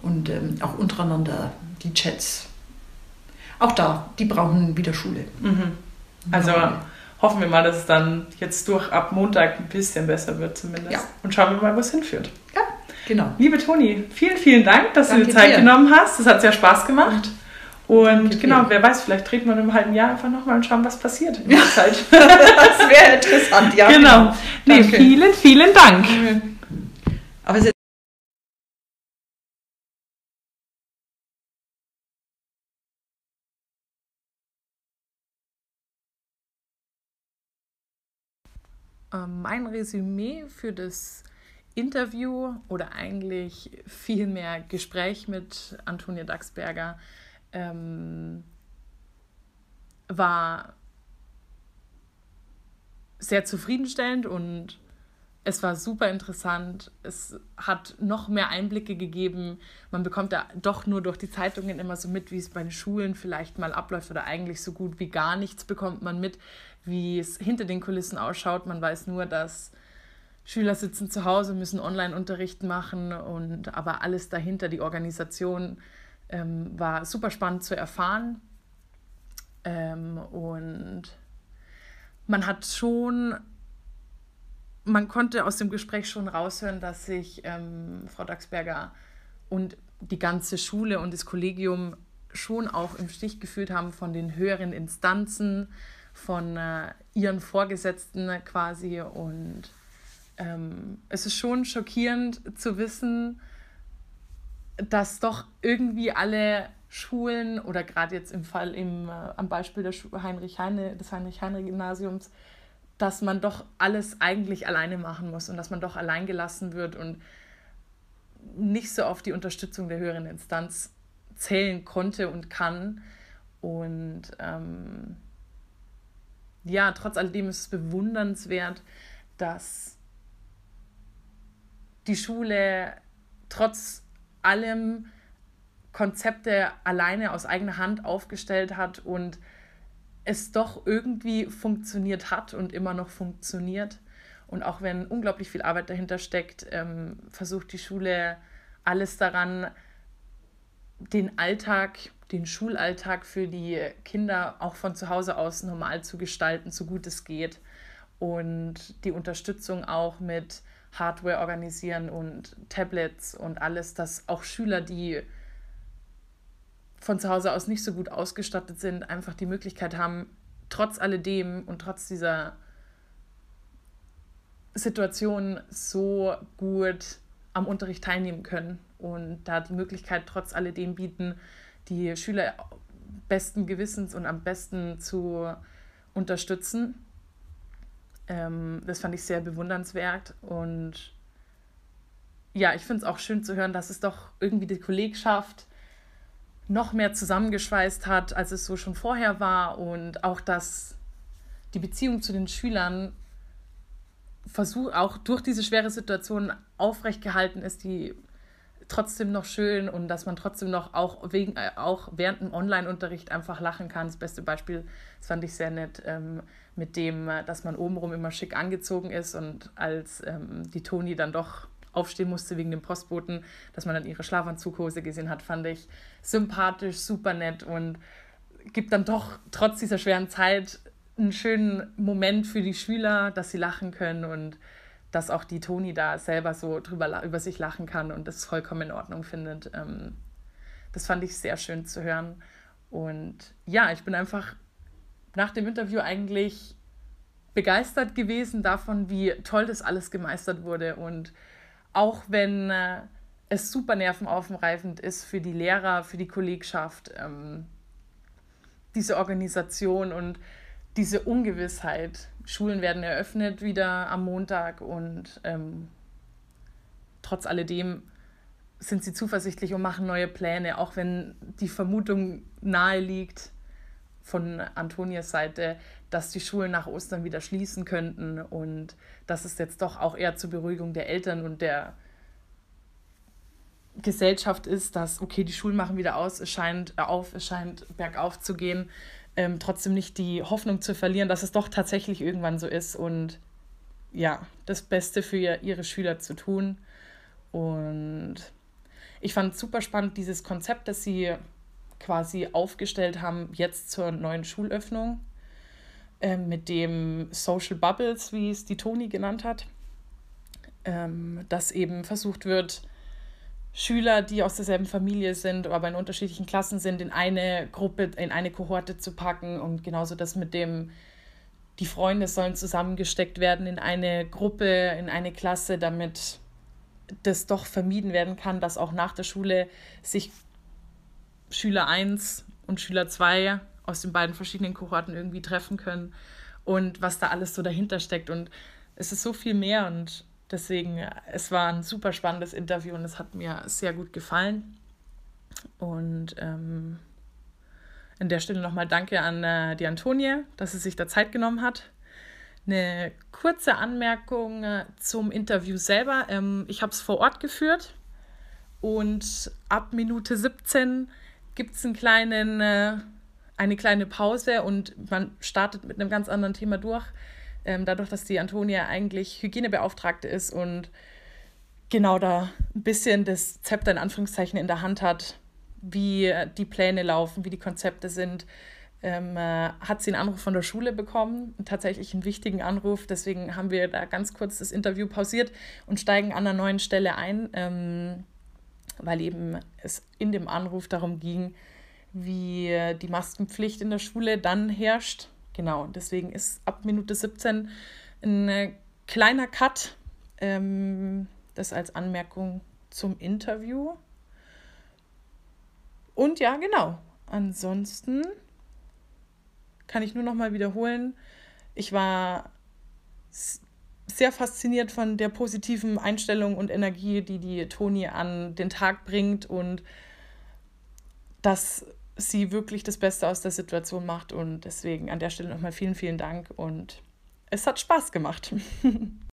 S2: Und ähm, auch untereinander die Chats. Auch da, die brauchen wieder Schule.
S1: Mhm. Also hoffen wir mal, dass es dann jetzt durch ab Montag ein bisschen besser wird zumindest.
S2: Ja.
S1: Und schauen wir mal, wo es hinführt.
S2: Ja, genau.
S1: Liebe Toni, vielen, vielen Dank, dass du
S2: Danke
S1: dir Zeit
S2: dir.
S1: genommen hast. Das hat sehr Spaß gemacht. Und
S2: Danke
S1: genau,
S2: dir.
S1: wer weiß, vielleicht treten wir in einem halben Jahr einfach nochmal und schauen, was passiert in der Zeit.
S2: Das wäre interessant, ja.
S1: genau. Nee,
S2: Danke.
S1: vielen, vielen Dank.
S2: Aber
S1: Mein Resümee für das Interview oder eigentlich vielmehr Gespräch mit Antonia Daxberger ähm, war sehr zufriedenstellend und es war super interessant. Es hat noch mehr Einblicke gegeben. Man bekommt da doch nur durch die Zeitungen immer so mit, wie es bei den Schulen vielleicht mal abläuft oder eigentlich so gut wie gar nichts bekommt man mit, wie es hinter den Kulissen ausschaut. Man weiß nur, dass Schüler sitzen zu Hause, müssen Online-Unterricht machen und aber alles dahinter, die Organisation, ähm, war super spannend zu erfahren. Ähm, und man hat schon, man konnte aus dem Gespräch schon raushören, dass sich ähm, Frau Daxberger und die ganze Schule und das Kollegium schon auch im Stich gefühlt haben von den höheren Instanzen, von äh, ihren Vorgesetzten quasi. Und ähm, es ist schon schockierend zu wissen, dass doch irgendwie alle Schulen oder gerade jetzt im Fall im, äh, am Beispiel der Heinrich Heine, des Heinrich-Heine-Gymnasiums, dass man doch alles eigentlich alleine machen muss und dass man doch allein gelassen wird und nicht so auf die Unterstützung der höheren Instanz zählen konnte und kann. Und ähm, ja, trotz alledem ist es bewundernswert, dass die Schule trotz allem Konzepte alleine aus eigener Hand aufgestellt hat und es doch irgendwie funktioniert hat und immer noch funktioniert. Und auch wenn unglaublich viel Arbeit dahinter steckt, ähm, versucht die Schule alles daran, den Alltag, den Schulalltag für die Kinder auch von zu Hause aus normal zu gestalten, so gut es geht. Und die Unterstützung auch mit Hardware organisieren und Tablets und alles, dass auch Schüler, die von zu Hause aus nicht so gut ausgestattet sind, einfach die Möglichkeit haben, trotz alledem und trotz dieser Situation so gut am Unterricht teilnehmen können und da die Möglichkeit trotz alledem bieten, die Schüler besten Gewissens und am besten zu unterstützen. Ähm, das fand ich sehr bewundernswert und ja, ich finde es auch schön zu hören, dass es doch irgendwie die Kollegschaft noch mehr zusammengeschweißt hat, als es so schon vorher war und auch, dass die Beziehung zu den Schülern versuch, auch durch diese schwere Situation aufrecht gehalten ist, die trotzdem noch schön und dass man trotzdem noch auch, wegen, äh, auch während dem Online-Unterricht einfach lachen kann. Das beste Beispiel, das fand ich sehr nett, ähm, mit dem, äh, dass man obenrum immer schick angezogen ist und als ähm, die Toni dann doch aufstehen musste wegen dem Postboten, dass man dann ihre Schlafanzughose gesehen hat, fand ich sympathisch, super nett und gibt dann doch trotz dieser schweren Zeit einen schönen Moment für die Schüler, dass sie lachen können und dass auch die Toni da selber so drüber über sich lachen kann und das vollkommen in Ordnung findet. Ähm, das fand ich sehr schön zu hören. Und ja, ich bin einfach nach dem Interview eigentlich begeistert gewesen davon, wie toll das alles gemeistert wurde und auch wenn äh, es super nervenaufreibend ist für die Lehrer, für die Kollegschaft, ähm, diese Organisation und diese Ungewissheit. Schulen werden eröffnet wieder am Montag und ähm, trotz alledem sind sie zuversichtlich und machen neue Pläne, auch wenn die Vermutung nahe liegt von Antonias Seite, dass die Schulen nach Ostern wieder schließen könnten und dass es jetzt doch auch eher zur Beruhigung der Eltern und der Gesellschaft ist, dass, okay, die Schulen machen wieder aus, es scheint auf, es scheint bergauf zu gehen, ähm, trotzdem nicht die Hoffnung zu verlieren, dass es doch tatsächlich irgendwann so ist und ja, das Beste für ihre Schüler zu tun. Und ich fand super spannend, dieses Konzept, das sie quasi aufgestellt haben, jetzt zur neuen Schulöffnung, äh, mit dem Social Bubbles, wie es die Toni genannt hat, ähm, dass eben versucht wird, Schüler, die aus derselben Familie sind, aber in unterschiedlichen Klassen sind, in eine Gruppe, in eine Kohorte zu packen. Und genauso das mit dem, die Freunde sollen zusammengesteckt werden in eine Gruppe, in eine Klasse, damit das doch vermieden werden kann, dass auch nach der Schule sich Schüler 1 und Schüler 2 aus den beiden verschiedenen Kohorten irgendwie treffen können. Und was da alles so dahinter steckt. Und es ist so viel mehr. Und Deswegen, es war ein super spannendes Interview und es hat mir sehr gut gefallen. Und ähm, an der Stelle nochmal danke an äh, die Antonie, dass sie sich da Zeit genommen hat. Eine kurze Anmerkung äh, zum Interview selber. Ähm, ich habe es vor Ort geführt und ab Minute 17 gibt es äh, eine kleine Pause und man startet mit einem ganz anderen Thema durch ähm, dadurch, dass die Antonia eigentlich Hygienebeauftragte ist und genau da ein bisschen das Zepter in Anführungszeichen in der Hand hat, wie die Pläne laufen, wie die Konzepte sind, ähm, äh, hat sie einen Anruf von der Schule bekommen, tatsächlich einen wichtigen Anruf. Deswegen haben wir da ganz kurz das Interview pausiert und steigen an einer neuen Stelle ein, ähm, weil eben es in dem Anruf darum ging, wie die Maskenpflicht in der Schule dann herrscht Genau, deswegen ist ab Minute 17 ein äh, kleiner Cut. Ähm, das als Anmerkung zum Interview. Und ja, genau. Ansonsten kann ich nur noch mal wiederholen, ich war sehr fasziniert von der positiven Einstellung und Energie, die die Toni an den Tag bringt und dass sie wirklich das Beste aus der Situation macht. Und deswegen an der Stelle nochmal vielen, vielen Dank und es hat Spaß gemacht.